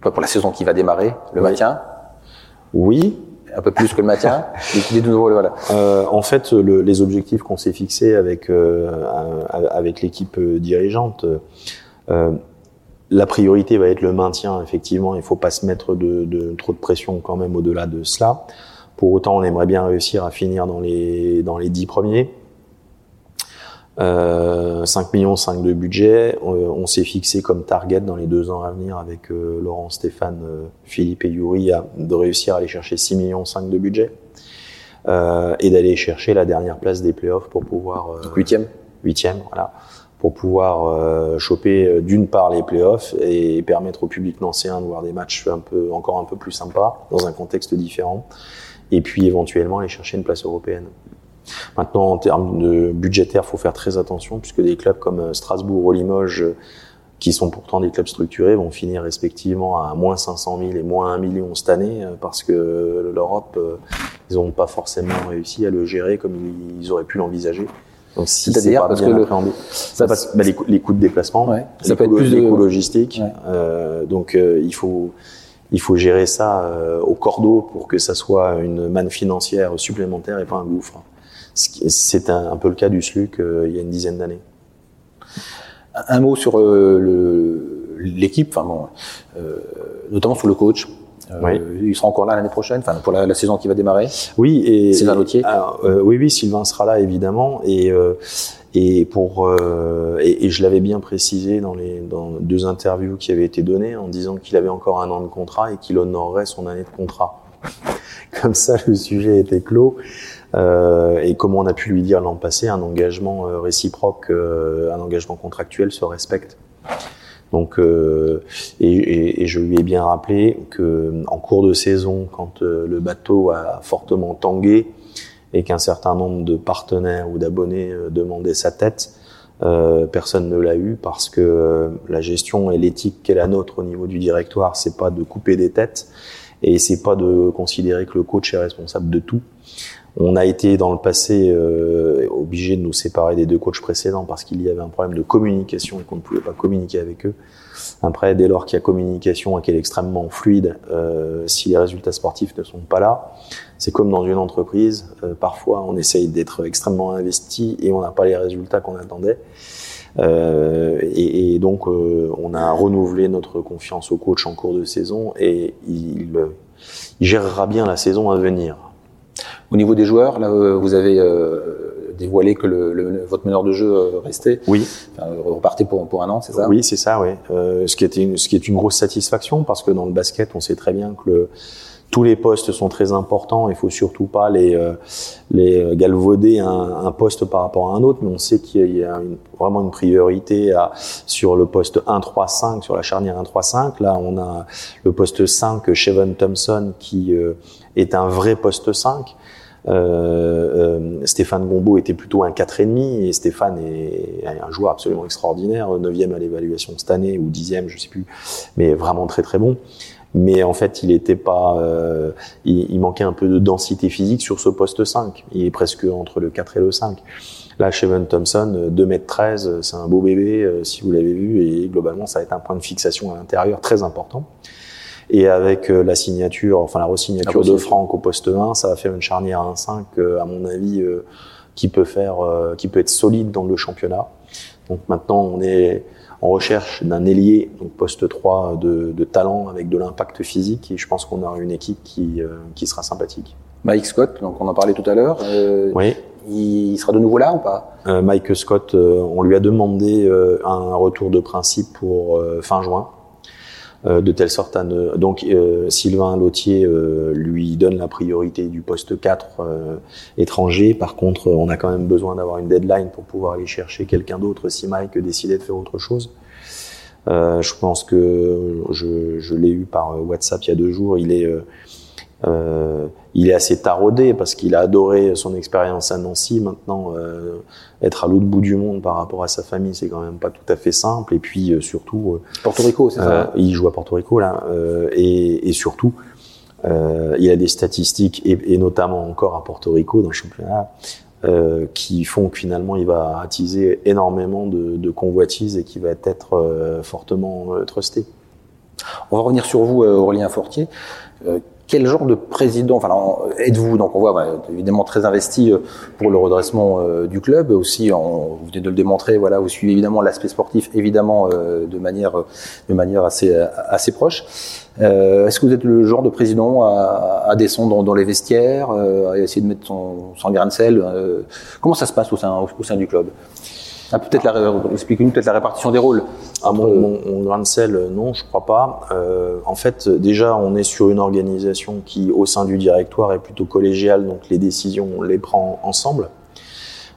pour la saison qui va démarrer, le oui. maintien. Oui, un peu plus que le maintien de nouveau, voilà. Euh, en fait, le, les objectifs qu'on s'est fixés avec euh, avec l'équipe dirigeante, euh, la priorité va être le maintien. Effectivement, il faut pas se mettre de, de trop de pression quand même au-delà de cela. Pour autant, on aimerait bien réussir à finir dans les dans les dix premiers. Euh, 5 millions 5 de budget. On, on s'est fixé comme target dans les deux ans à venir avec euh, Laurent, Stéphane, euh, Philippe et Yuri à, de réussir à aller chercher 6 millions 5 de budget euh, et d'aller chercher la dernière place des playoffs pour pouvoir euh, huitième huitième voilà pour pouvoir euh, choper d'une part les playoffs et permettre au public nancéen de voir des matchs un peu encore un peu plus sympas dans un contexte différent et puis éventuellement aller chercher une place européenne. Maintenant, en termes de budgétaire, faut faire très attention puisque des clubs comme Strasbourg ou Limoges, qui sont pourtant des clubs structurés, vont finir respectivement à moins 500 000 et moins 1 million cette année parce que l'Europe, ils n'ont pas forcément réussi à le gérer comme ils auraient pu l'envisager. Donc si c'est pas parce bien que le, ça passe, bah, les, coûts, les, coûts, de déplacement, ouais, les ça peut coûts, être plus les de coûts logistiques, ouais. euh, donc euh, il faut il faut gérer ça euh, au cordeau pour que ça soit une manne financière supplémentaire et pas un gouffre. C'est un, un, peu le cas du SLUC euh, il y a une dizaine d'années. Un, mot sur euh, l'équipe, enfin bon, euh, notamment sur le coach. Oui. il sera encore là l'année prochaine, enfin pour la, la, saison qui va démarrer. Oui, et Sylvain Lautier. oui, oui, Sylvain sera là évidemment, et et pour et, et, je l'avais bien précisé dans les dans deux interviews qui avaient été données en disant qu'il avait encore un an de contrat et qu'il honorerait son année de contrat. Comme ça, le sujet était clos. Euh, et comme on a pu lui dire l'an passé, un engagement euh, réciproque, euh, un engagement contractuel se respecte. Donc, euh, et, et, et, je lui ai bien rappelé que en cours de saison, quand le bateau a fortement tangué et qu'un certain nombre de partenaires ou d'abonnés demandaient sa tête, personne ne l'a eu parce que la gestion et l'éthique qu'est la nôtre au niveau du directoire, c'est pas de couper des têtes et c'est pas de considérer que le coach est responsable de tout On a été dans le passé euh, obligé de nous séparer des deux coachs précédents parce qu'il y avait un problème de communication et qu'on ne pouvait pas communiquer avec eux. Après, dès lors qu'il y a communication et qu'elle est extrêmement fluide, euh, si les résultats sportifs ne sont pas là, c'est comme dans une entreprise. Euh, parfois, on essaye d'être extrêmement investi et on n'a pas les résultats qu'on attendait. Euh, et, et, donc, euh, on a renouvelé notre confiance au coach en cours de saison et il, il gérera bien la saison à venir. Au niveau des joueurs, là, vous avez euh, dévoilé que le, le, votre meneur de jeu euh, restait. Oui. Enfin, repartait pour, pour un an, c'est ça? Oui, c'est ça, oui. Euh, ce, qui était une, ce qui est une grosse satisfaction parce que dans le basket, on sait très bien que le, tous les postes sont très importants. Il faut surtout pas les, euh, les galvauder un, un, poste par rapport à un autre, mais on sait qu'il y a une, vraiment une priorité à, sur le poste 1-3-5, sur la charnière 1-3-5. Là, on a le poste 5, Chevon Thompson, qui euh, est un vrai poste 5. Euh, euh, Stéphane Gombeau était plutôt un 4,5 et Stéphane est un joueur absolument extraordinaire, 9e à l'évaluation cette année ou 10e, je sais plus, mais vraiment très très bon mais en fait, il était pas, euh, il, manquait un peu de densité physique sur ce poste 5. Il est presque entre le 4 et le 5. Là, Chevon Thompson, 2 m 13, c'est un beau bébé, euh, si vous l'avez vu, et globalement, ça va être un point de fixation à l'intérieur très important. Et avec euh, la signature, enfin la resignature de Franck au poste 1, ça va faire une charnière 1-5, euh, à mon avis, euh, qui peut faire, qui peut être solide dans le championnat. Donc maintenant, on est en recherche d'un ailier, donc poste 3 de, de talent avec de l'impact physique et je pense qu'on aura une équipe qui, qui sera sympathique. Mike Scott, donc on en parlait tout à l'heure. Euh, oui. Il sera de nouveau là ou pas? Euh, Mike Scott, on lui a demandé un retour de principe pour fin juin. Euh, de telle sorte à ne... Donc euh, Sylvain Lautier euh, lui donne la priorité du poste 4 étranger. Par contre, on a quand même besoin d'avoir une deadline pour pouvoir aller chercher quelqu'un d'autre si Mike décidait de faire autre chose. je pense que je, je l'ai eu par WhatsApp il y a deux jours. Il est euh, il est assez taraudé parce qu'il a adoré son expérience à Nancy. Maintenant, euh, être à l'autre bout du monde par rapport à sa famille, c'est quand même pas tout à fait simple. Et puis euh, surtout, Porto Rico, c'est ça hein Il joue à Porto Rico là, et, et, surtout, il a des statistiques et, et, notamment encore à Porto Rico dans le championnat. qui font que finalement il va attiser énormément de, de convoitises et qui va être fortement trusté. On va revenir sur vous, Aurélien Fortier quel genre de président, enfin êtes-vous Donc on voit bah, évidemment très investi euh, pour le redressement euh, du club. Aussi, on, vous venez de le démontrer. Voilà, vous suivez évidemment l'aspect sportif, évidemment euh, de manière de manière assez assez proche. Euh, Est-ce que vous êtes le genre de président à, à descendre dans, dans, les vestiaires, à essayer de mettre son, son grain de sel Comment ça se passe au sein au sein du club? Ah, peut-être la, expliquez-nous peut-être la répartition des rôles. Ah, mon, mon, mon, grain de sel, non, je crois pas. Euh, en fait, déjà, on est sur une organisation qui, au sein du directoire, est plutôt collégiale, donc les décisions, on les prend ensemble.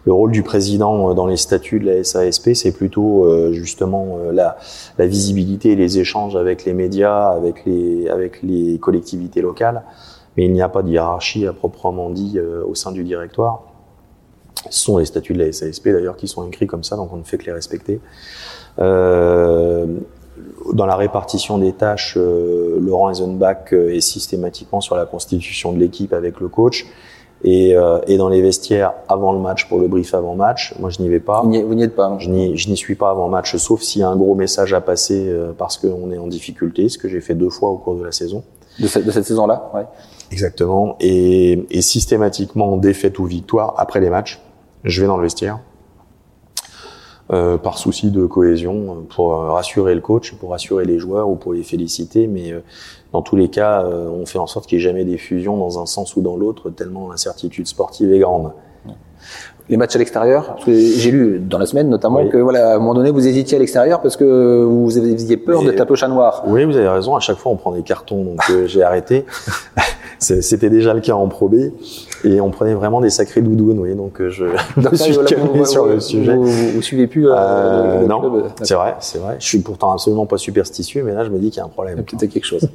Le rôle du président euh, dans les statuts de la SASP, c'est plutôt euh, justement euh, la, la, visibilité et les échanges avec les médias, avec les, avec les collectivités locales. Mais il n'y a pas de hiérarchie à proprement dit euh, au sein du directoire. Ce sont les statuts de la SASP d'ailleurs qui sont écrits comme ça, donc on ne fait que les respecter. Euh, dans la répartition des tâches, euh, Laurent Eisenbach euh, est systématiquement sur la constitution de l'équipe avec le coach. Et, euh, et, dans les vestiaires avant le match pour le brief avant match. Moi, je n'y vais pas. Vous n'y êtes pas. Je n'y suis pas avant match, sauf s'il y a un gros message à passer euh, parce qu'on est en difficulté, ce que j'ai fait deux fois au cours de la saison. De cette, de cette saison-là, ouais. Exactement. Et, et systématiquement, défaite ou victoire après les matchs, je vais dans le vestiaire. Euh, par souci de cohésion, pour rassurer le coach, pour rassurer les joueurs ou pour les féliciter, mais euh, dans tous les cas, euh, on fait en sorte qu'il n'y ait jamais des fusions dans un sens ou dans l'autre, tellement l'incertitude sportive est grande. Les matchs à l'extérieur, j'ai lu dans la semaine notamment oui. que voilà, à un moment donné vous hésitiez à l'extérieur parce que vous aviez peur de taper au chat noir. Oui, vous avez raison. À chaque fois, on prend des cartons, donc j'ai arrêté. C'était déjà le cas en Pro B et on prenait vraiment des sacrés doudounes, oui. Donc je donc, me suis calmé sur le sujet. Vous, vous, vous suivez plus euh, euh, Non, c'est vrai, c'est vrai. Je suis pourtant absolument pas superstitieux, mais là je me dis qu'il y a un problème. Peut-être quelque chose.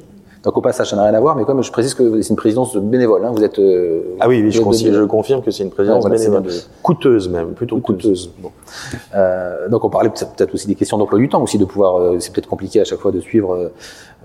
Donc au passage, ça n'a rien à voir, mais comme je précise que c'est une présidence bénévole, hein, vous êtes. euh, Ah oui, oui, je, je confirme que c'est une présidence Ah, voilà, bénévole. Coûteuse même, plutôt coûteuse. Bon. Euh, donc on parlait peut-être aussi des questions d'emploi du temps aussi de pouvoir. euh, c'est peut-être compliqué à chaque fois de suivre euh,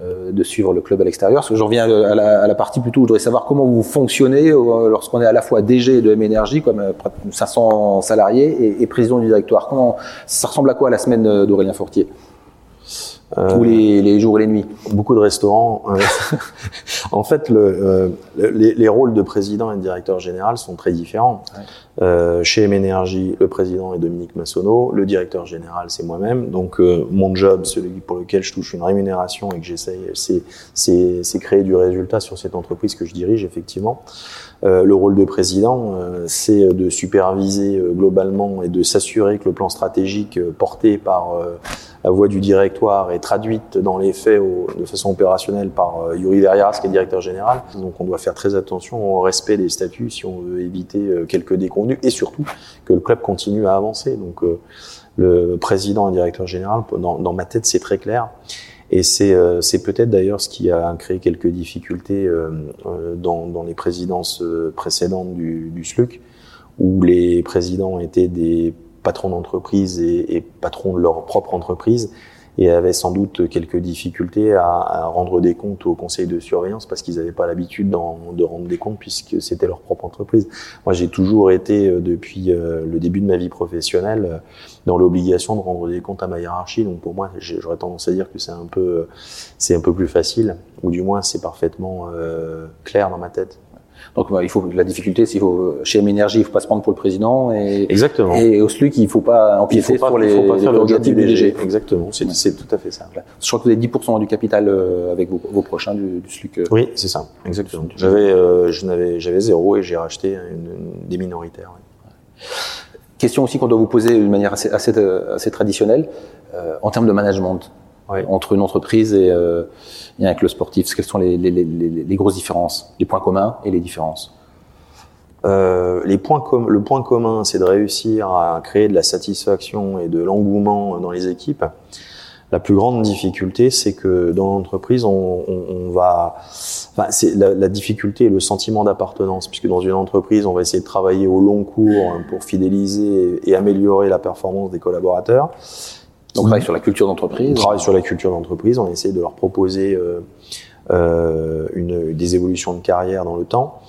euh, de suivre le club à l'extérieur. Parce que j'en viens à la, à la partie plutôt où je voudrais savoir comment vous fonctionnez euh, lorsqu'on est à la fois DG de M Énergie, comme euh, près de 500 salariés, et, et président du directoire. Comment ça ressemble à quoi la semaine euh, d'Aurélien Fortier? Euh, Tous les, les jours et les nuits. beaucoup de restaurants. euh, en fait, le, euh, le- les, les rôles de président et de directeur général sont très différents. Euh, chez M Énergie, le président est Dominique Massonneau, le directeur général c'est moi-même. Donc euh, mon job, celui pour lequel je touche une rémunération et que j'essaye, c'est, créer du résultat sur cette entreprise que je dirige effectivement. Euh, le rôle de président, euh, c'est de superviser euh, globalement et de s'assurer que le plan stratégique euh, porté par euh, la voix du directoire est traduite dans les faits de façon opérationnelle par euh, Yuri Verrias, qui est directeur général. Donc on doit faire très attention au respect des statuts si on veut éviter euh, quelques déconvenus et surtout que le club continue à avancer. Donc euh, le président et directeur général, dans, ma tête, c'est très clair. Et c'est euh, c'est peut-être d'ailleurs ce qui a créé quelques difficultés dans, les présidences précédentes du SLUC, où les présidents étaient des patrons d'entreprise et, et patrons de leur propre entreprise et avaient sans doute quelques difficultés à, rendre des comptes au conseil de surveillance parce qu'ils n'avaient pas l'habitude de rendre des comptes puisque c'était leur propre entreprise. Moi, j'ai toujours été, euh, depuis euh, le début de ma vie professionnelle, euh, dans l'obligation de rendre des comptes à ma hiérarchie. Donc pour moi, j'aurais tendance à dire que c'est un peu, un peu plus facile, ou du moins c'est parfaitement clair dans ma tête. Donc bah, il faut la difficulté, c'est faut chez M Énergie, il faut pas se prendre pour le président et, Exactement. et au SLUC, il faut pas empiéter faut pas, sur il les, faut pas faire le du DG. Exactement, c'est Ouais. tout à fait ça. Voilà. Je crois que vous avez 10% du capital euh, avec vos, vos prochains du, du SLUC. euh. Oui, c'est ça, exactement. J'avais, euh, je n'avais, j'avais zéro et j'ai racheté une, une- des minoritaires. oui. Question aussi qu'on doit vous poser d'une manière assez, assez, euh, assez traditionnelle, euh, en termes de management, Ouais. entre une entreprise et, euh, et un club sportif, quelles sont les, les, les, les, les grosses différences, les points communs et les différences Euh, les points com- le point commun, c'est de réussir à créer de la satisfaction et de l'engouement dans les équipes. La plus grande difficulté, c'est que dans l'entreprise, on, on, on va, enfin, c'est la, la difficulté et le sentiment d'appartenance, puisque dans une entreprise, on va essayer de travailler au long cours pour fidéliser et améliorer la performance des collaborateurs. On travaille sur la culture d'entreprise. On travaille sur la culture d'entreprise, on essaie de leur proposer euh, euh, une, des évolutions de carrière dans le temps.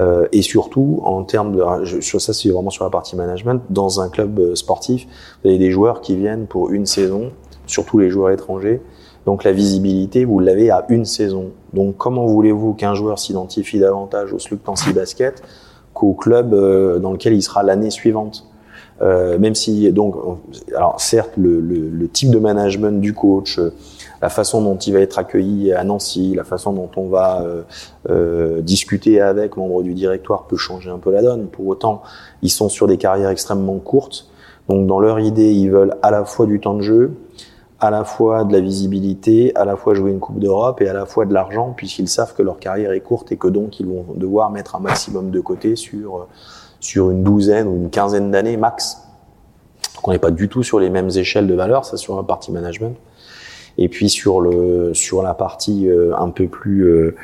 Euh, et surtout, en termes de, je, sur ça c'est vraiment sur la partie management, dans un club sportif, vous avez des joueurs qui viennent pour une saison, surtout les joueurs étrangers. Donc la visibilité, vous l'avez à une saison. Donc comment voulez-vous qu'un joueur s'identifie davantage au SLUC Tancy Basket qu'au club dans lequel il sera l'année suivante? Euh, même si donc alors certes le, le, le type de management du coach euh, la façon dont il va être accueilli à Nancy la façon dont on va euh, euh, discuter avec membre du directoire peut changer un peu la donne. Pour autant ils sont sur des carrières extrêmement courtes. Donc dans leur idée ils veulent à la fois du temps de jeu à la fois de la visibilité, à la fois jouer une Coupe d'Europe et à la fois de l'argent, puisqu'ils savent que leur carrière est courte et que donc ils vont devoir mettre un maximum de côté sur, sur une douzaine ou une quinzaine d'années max. Donc on n'est pas du tout sur les mêmes échelles de valeur, ça sur la partie management. Et puis sur le sur la partie euh, un peu plus, euh,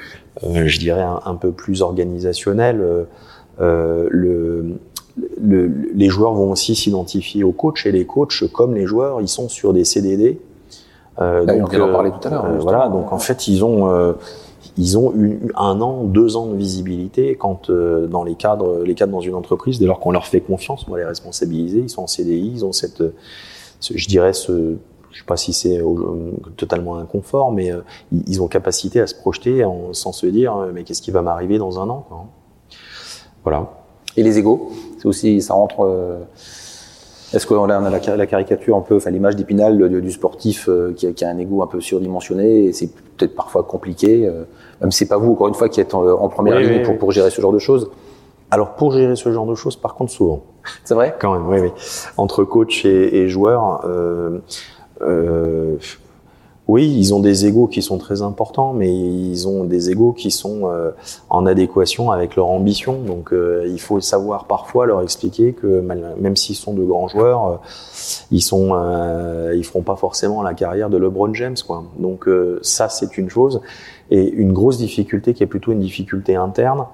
euh, je dirais un, un, peu plus organisationnelle, euh, le, le, les joueurs vont aussi s'identifier aux coachs et les coachs, comme les joueurs, ils sont sur des CDD. Euh, donc, on vient d'en parler tout à l'heure. Euh, voilà, donc en fait, ils ont euh, ils ont eu un an, deux ans de visibilité quand euh, dans les cadres, les cadres dans une entreprise, dès lors qu'on leur fait confiance, on les responsabiliser, ils sont en CDI, ils ont cette, ce, je dirais ce, je sais pas si c'est totalement inconfort, mais euh, ils ont capacité à se projeter sans se dire mais qu'est-ce qui va m'arriver dans un an quoi. Voilà. Et les égaux, c'est aussi, ça rentre. Euh, Est-ce qu'on a, on a la, la, caricature un peu, enfin l'image d'épinal du sportif euh, qui, a, qui, a, un ego un peu surdimensionné et c'est peut-être parfois compliqué. Euh, même si c'est pas vous encore une fois qui êtes en, en première oui, ligne oui, pour, oui. pour, gérer ce genre de choses. Alors pour gérer ce genre de choses, par contre, souvent. C'est vrai? Quand même, oui, oui. Entre coach et, et joueur, euh, euh, oui, ils ont des égaux qui sont très importants, mais ils ont des égaux qui sont euh, en adéquation avec leur ambition. Donc, euh, il faut savoir parfois leur expliquer que même s'ils sont de grands joueurs, euh, ils sont, ils feront pas forcément la carrière de LeBron James, quoi. Donc, ça, c'est une chose. Et une grosse difficulté, qui est plutôt une difficulté interne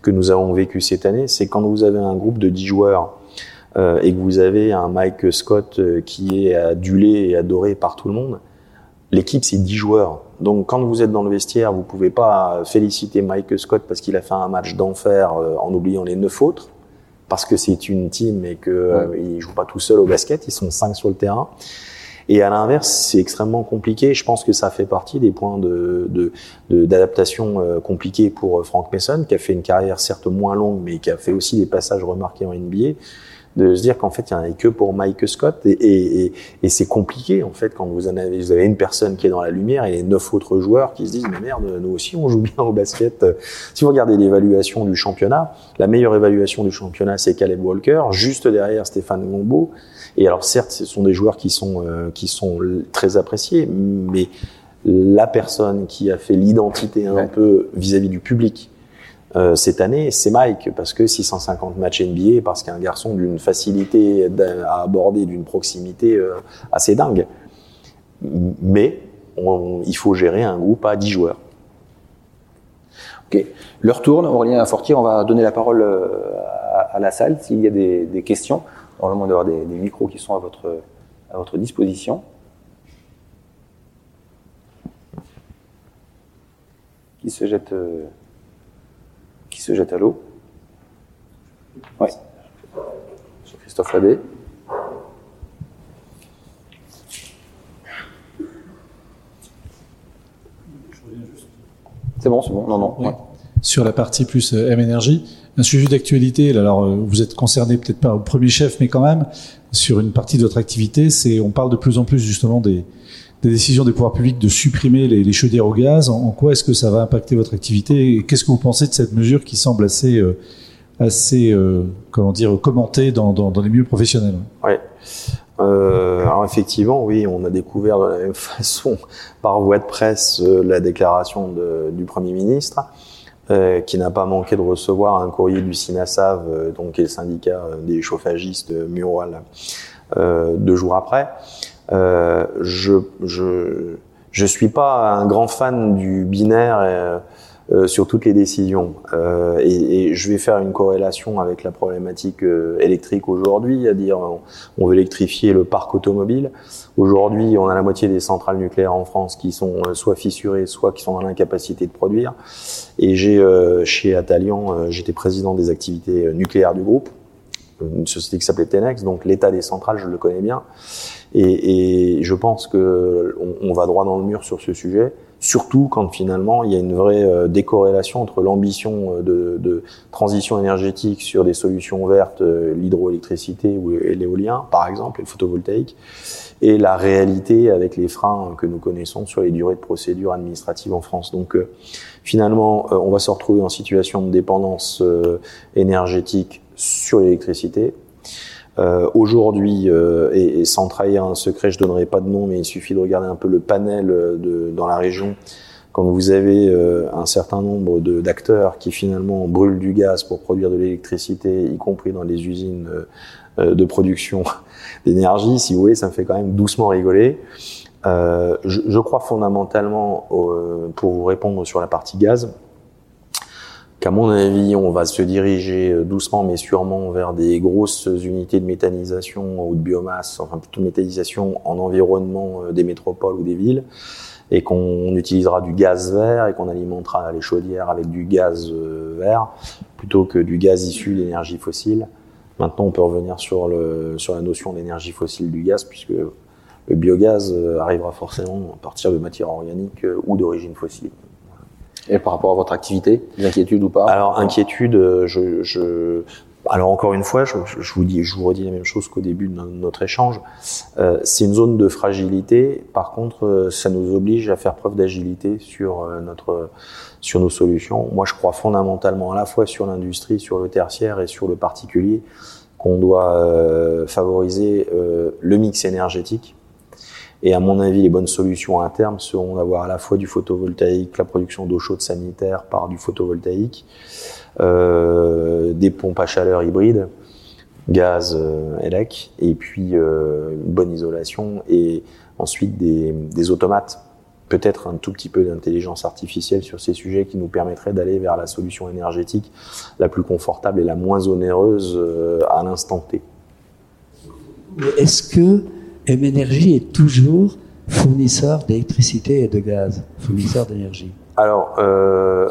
que nous avons vécu cette année, c'est quand vous avez un groupe de 10 joueurs et que vous avez un Mike Scott qui est adulé et adoré par tout le monde L'équipe, c'est 10 joueurs. Donc, quand vous êtes dans le vestiaire, vous pouvez pas féliciter Mike Scott parce qu'il a fait un match d'enfer euh, en oubliant les neuf autres, parce que c'est une team et que euh, il joue pas tout seul au basket. Ils sont cinq sur le terrain. Et à l'inverse, c'est extrêmement compliqué. Je pense que ça fait partie des points de, d'adaptation euh, compliqués pour Frank Mason, qui a fait une carrière certes moins longue, mais qui a fait aussi des passages remarqués en NBA de se dire qu'en fait il y en a que pour Mike Scott. Et, et, et c'est compliqué en fait quand vous en avez vous avez une personne qui est dans la lumière et neuf autres joueurs qui se disent mais merde nous aussi on joue bien au basket. Si vous regardez l'évaluation du championnat la meilleure évaluation du championnat c'est Caleb Walker juste derrière Stéphane Gombo et alors certes ce sont des joueurs qui sont euh, qui sont très appréciés mais la personne qui a fait l'identité un peu vis-à-vis -vis du public euh, cette année, c'est Mike, parce que 650 matchs NBA, parce qu'un garçon d'une facilité à aborder, d'une proximité euh, assez dingue. Mais il faut gérer un groupe à 10 joueurs. Ok, l'heure tourne, Aurélien Fortier, on va donner la parole euh, à, la salle s'il y a des, questions. Normalement, il doit avoir des, micros qui sont à votre, à votre disposition. Qui se jette qui se jette à l'eau. Oui. Christophe Labbé. C'est bon, c'est bon. Non, non. Sur la partie plus euh, M énergie, un sujet d'actualité. Alors, euh, vous êtes concerné peut-être pas au premier chef, mais quand même sur une partie de votre activité. C'est, on parle de plus en plus justement des, des décisions des pouvoirs publics de supprimer les, les chaudières au gaz. En, quoi est-ce que ça va impacter votre activité qu'est-ce que vous pensez de cette mesure qui semble assez, euh, assez euh, comment dire, commentée dans, dans, dans les milieux professionnels? Oui. Euh, alors effectivement, oui, on a découvert de la même façon par voie de presse euh, la déclaration du Premier ministre, euh, qui n'a pas manqué de recevoir un courrier du SINASAV, donc qui est le syndicat des chauffagistes mural, deux jours après. Euh, je, je je suis pas un grand fan du binaire euh, euh, sur toutes les décisions euh, et, et, je vais faire une corrélation avec la problématique euh, électrique aujourd'hui, à dire on, veut électrifier le parc automobile. Aujourd'hui, on a la moitié des centrales nucléaires en France qui sont soit fissurées, soit qui sont dans l'incapacité de produire. Et j'ai chez Atalian, j'étais président des activités nucléaires du groupe, une société qui s'appelait Tenex, donc l'état des centrales, je le connais bien. Et, et je pense que on, va droit dans le mur sur ce sujet, surtout quand finalement il y a une vraie euh, décorrélation entre l'ambition euh, de, de, transition énergétique sur des solutions vertes, euh, l'hydroélectricité ou l'éolien par exemple, et le photovoltaïque, et la réalité avec les freins que nous connaissons sur les durées de procédure administrative en France. Donc finalement, on va se retrouver en situation de dépendance énergétique sur l'électricité, euh, Aujourd'hui, euh, et, et, sans trahir un secret, je donnerai pas de nom, mais il suffit de regarder un peu le panel euh, de, dans la région. Quand vous avez euh, un certain nombre d'acteurs qui finalement brûlent du gaz pour produire de l'électricité, y compris dans les usines euh, de production d'énergie, si vous voulez, ça me fait quand même doucement rigoler. Je, je, crois fondamentalement, pour vous répondre sur la partie gaz, qu'à mon avis, on va se diriger euh, doucement mais sûrement vers des grosses unités de méthanisation ou de biomasse, enfin plutôt de méthanisation en environnement euh, des métropoles ou des villes, et qu'on utilisera du gaz vert et qu'on alimentera les chaudières avec du gaz euh, vert plutôt que du gaz issu d'énergie fossile. Maintenant, on peut revenir sur, sur la notion d'énergie fossile du gaz, puisque le biogaz arrivera forcément à partir de matières organiques ou d'origine fossile. Et par rapport à votre activité, des inquiétudes ou pas Alors inquiétude, euh, je, je, alors encore une fois, je, je, vous dis, je vous redis la même chose qu'au début de notre échange. Euh, c'est une zone de fragilité. Par contre, euh, ça nous oblige à faire preuve d'agilité sur euh, notre sur nos solutions. Moi, je crois fondamentalement à la fois sur l'industrie, sur le tertiaire et sur le particulier qu'on doit euh, favoriser le mix énergétique Et à mon avis, les bonnes solutions à terme seront d'avoir à la fois du photovoltaïque, la production d'eau chaude sanitaire par du photovoltaïque, euh, des pompes à chaleur hybrides, gaz, euh, élec, et puis euh, une bonne isolation, et ensuite des, des automates peut-être un tout petit peu d'intelligence artificielle sur ces sujets qui nous permettrait d'aller vers la solution énergétique la plus confortable et la moins onéreuse euh, à l'instant T. Est-ce que M Énergie est toujours fournisseur d'électricité et de gaz, fournisseur d'énergie Alors, euh,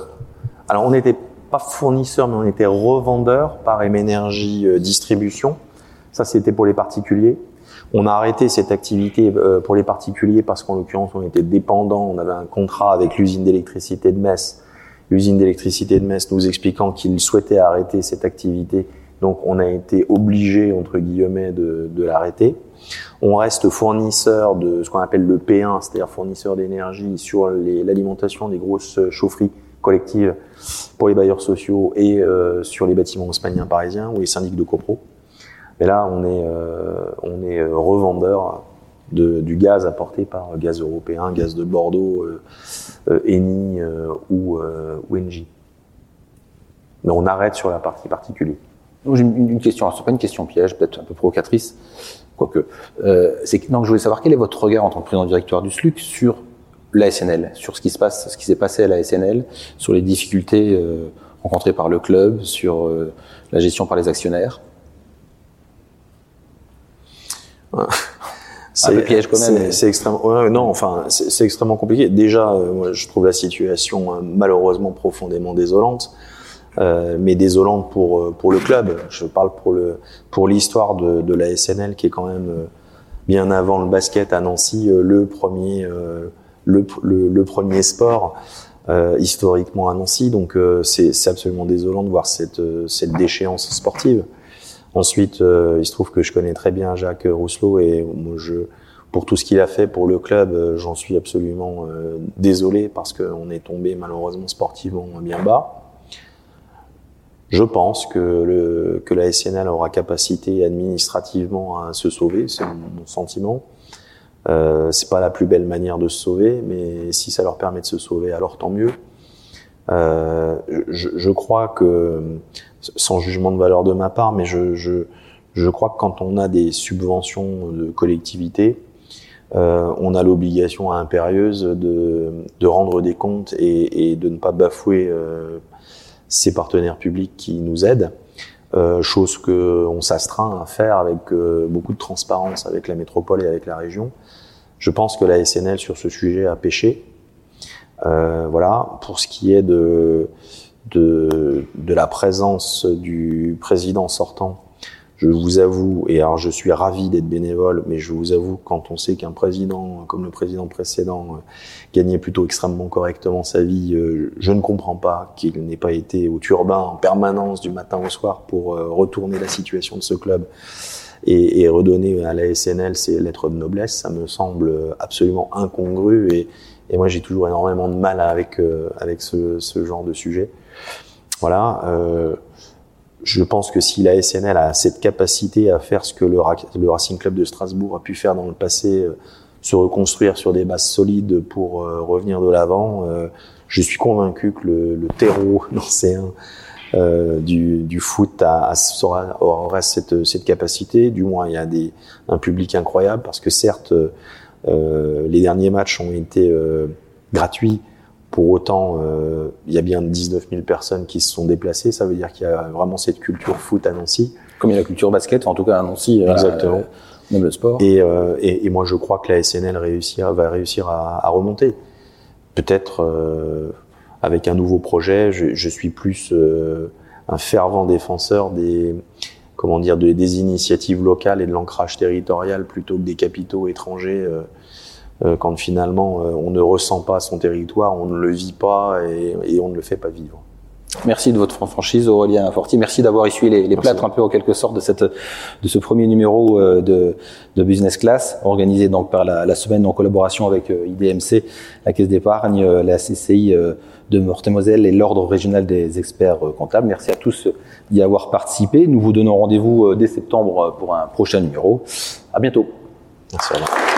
alors on n'était pas fournisseur, mais on était revendeur par M Énergie euh, Distribution. Ça, c'était pour les particuliers. On a arrêté cette activité euh, pour les particuliers parce qu'en l'occurrence, on était dépendant. On avait un contrat avec l'usine d'électricité de Metz. L'usine d'électricité de Metz nous expliquant qu'il souhaitait arrêter cette activité. Donc, on a été obligé, entre guillemets, de l'arrêter. On reste fournisseur de ce qu'on appelle le P1, c'est-à-dire fournisseur d'énergie sur l'alimentation des grosses chaufferies collectives pour les bailleurs sociaux et euh, sur les bâtiments haussmanniens parisiens ou les syndics de copro. Mais là, on est, euh, euh, revendeur de, du gaz apporté par Gaz Européen, Gaz de Bordeaux, Eni ou, ou Engie. Mais on arrête sur la partie particulière. J'ai une, question, c'est pas une question piège, peut-être un peu provocatrice, quoique. Euh, c'est que donc je voulais savoir quel est votre regard en tant que président directeur du SLUC sur la SNL, sur ce qui se passe, ce qui s'est passé à la SNL, sur les difficultés euh, rencontrées par le club, sur euh, la gestion par les actionnaires. C'est un piège quand même. C'est extrêmement. Ouais, non, enfin, c'est extrêmement compliqué. Déjà, euh, moi, je trouve la situation euh, malheureusement profondément désolante, euh, mais désolante pour euh, pour le club. Je parle pour le pour l'histoire de, de la SNL qui est quand même bien avant le basket à Nancy le premier le, le, le, premier sport. historiquement à Nancy, donc c'est absolument désolant de voir cette, cette déchéance sportive. Ensuite, euh, il se trouve que je connais très bien Jacques Rousselot et moi, je, pour tout ce qu'il a fait pour le club, euh, j'en suis absolument euh, désolé parce qu'on est tombé malheureusement sportivement bien bas. Je pense que, le, que la SNL aura capacité administrativement à se sauver, c'est mon sentiment. Euh, c'est pas la plus belle manière de se sauver, mais si ça leur permet de se sauver, alors tant mieux. Euh, je, je, crois que sans jugement de valeur de ma part, mais je, je, je crois que quand on a des subventions de collectivité, euh, on a l'obligation impérieuse de, de, rendre des comptes et, et, de ne pas bafouer euh, ces partenaires publics qui nous aident. Euh, chose que on s'astreint à faire avec euh, beaucoup de transparence avec la métropole et avec la région. Je pense que la SNL sur ce sujet a pêché. Euh, voilà. Pour ce qui est de de, de la présence du président sortant, je vous avoue, et alors je suis ravi d'être bénévole, mais je vous avoue, quand on sait qu'un président, comme le président précédent, euh, gagnait plutôt extrêmement correctement sa vie, euh, je ne comprends pas qu'il n'ait pas été au turbin en permanence du matin au soir pour euh, retourner la situation de ce club et, redonner à la SNL ses lettres de noblesse. Ça me semble absolument incongru et, moi j'ai toujours énormément de mal avec, avec ce, genre de sujet. Voilà. Je pense que si la SNL a cette capacité à faire ce que le, Racing Club de Strasbourg a pu faire dans le passé, euh, se reconstruire sur des bases solides pour euh, revenir de l'avant, euh, je suis convaincu que le, terreau nancéen du, foot a, aura, aura cette, cette, capacité. Du moins, il y a des, un public incroyable parce que certes, les derniers matchs ont été gratuits pour autant, euh, il y a bien 19 000 personnes qui se sont déplacées. Ça veut dire qu'il y a vraiment cette culture foot à Nancy. Comme il y a la culture basket, en tout cas à Nancy. Euh, Exactement. Euh, même le sport. Et, euh, et, et, moi, je crois que la SNL réussir, va réussir à, à remonter. Peut-être avec un nouveau projet. Je, je suis plus un fervent défenseur des comment dire de, des initiatives locales et de l'ancrage territorial plutôt que des capitaux étrangers quand finalement euh, on ne ressent pas son territoire, on ne le vit pas et, et on ne le fait pas vivre. Merci de votre franchise, Aurélien Forti. Merci d'avoir essuyé les, les plâtres un peu en quelque sorte de cette de ce premier numéro euh, de, de Business Class, organisé donc par la, la semaine en collaboration avec IDMC, la Caisse d'épargne, la CCI de Meurthe-et-Moselle et l'Ordre régional des experts comptables. Merci à tous d'y avoir participé. Nous vous donnons rendez-vous dès septembre pour un prochain numéro. À bientôt. Merci. À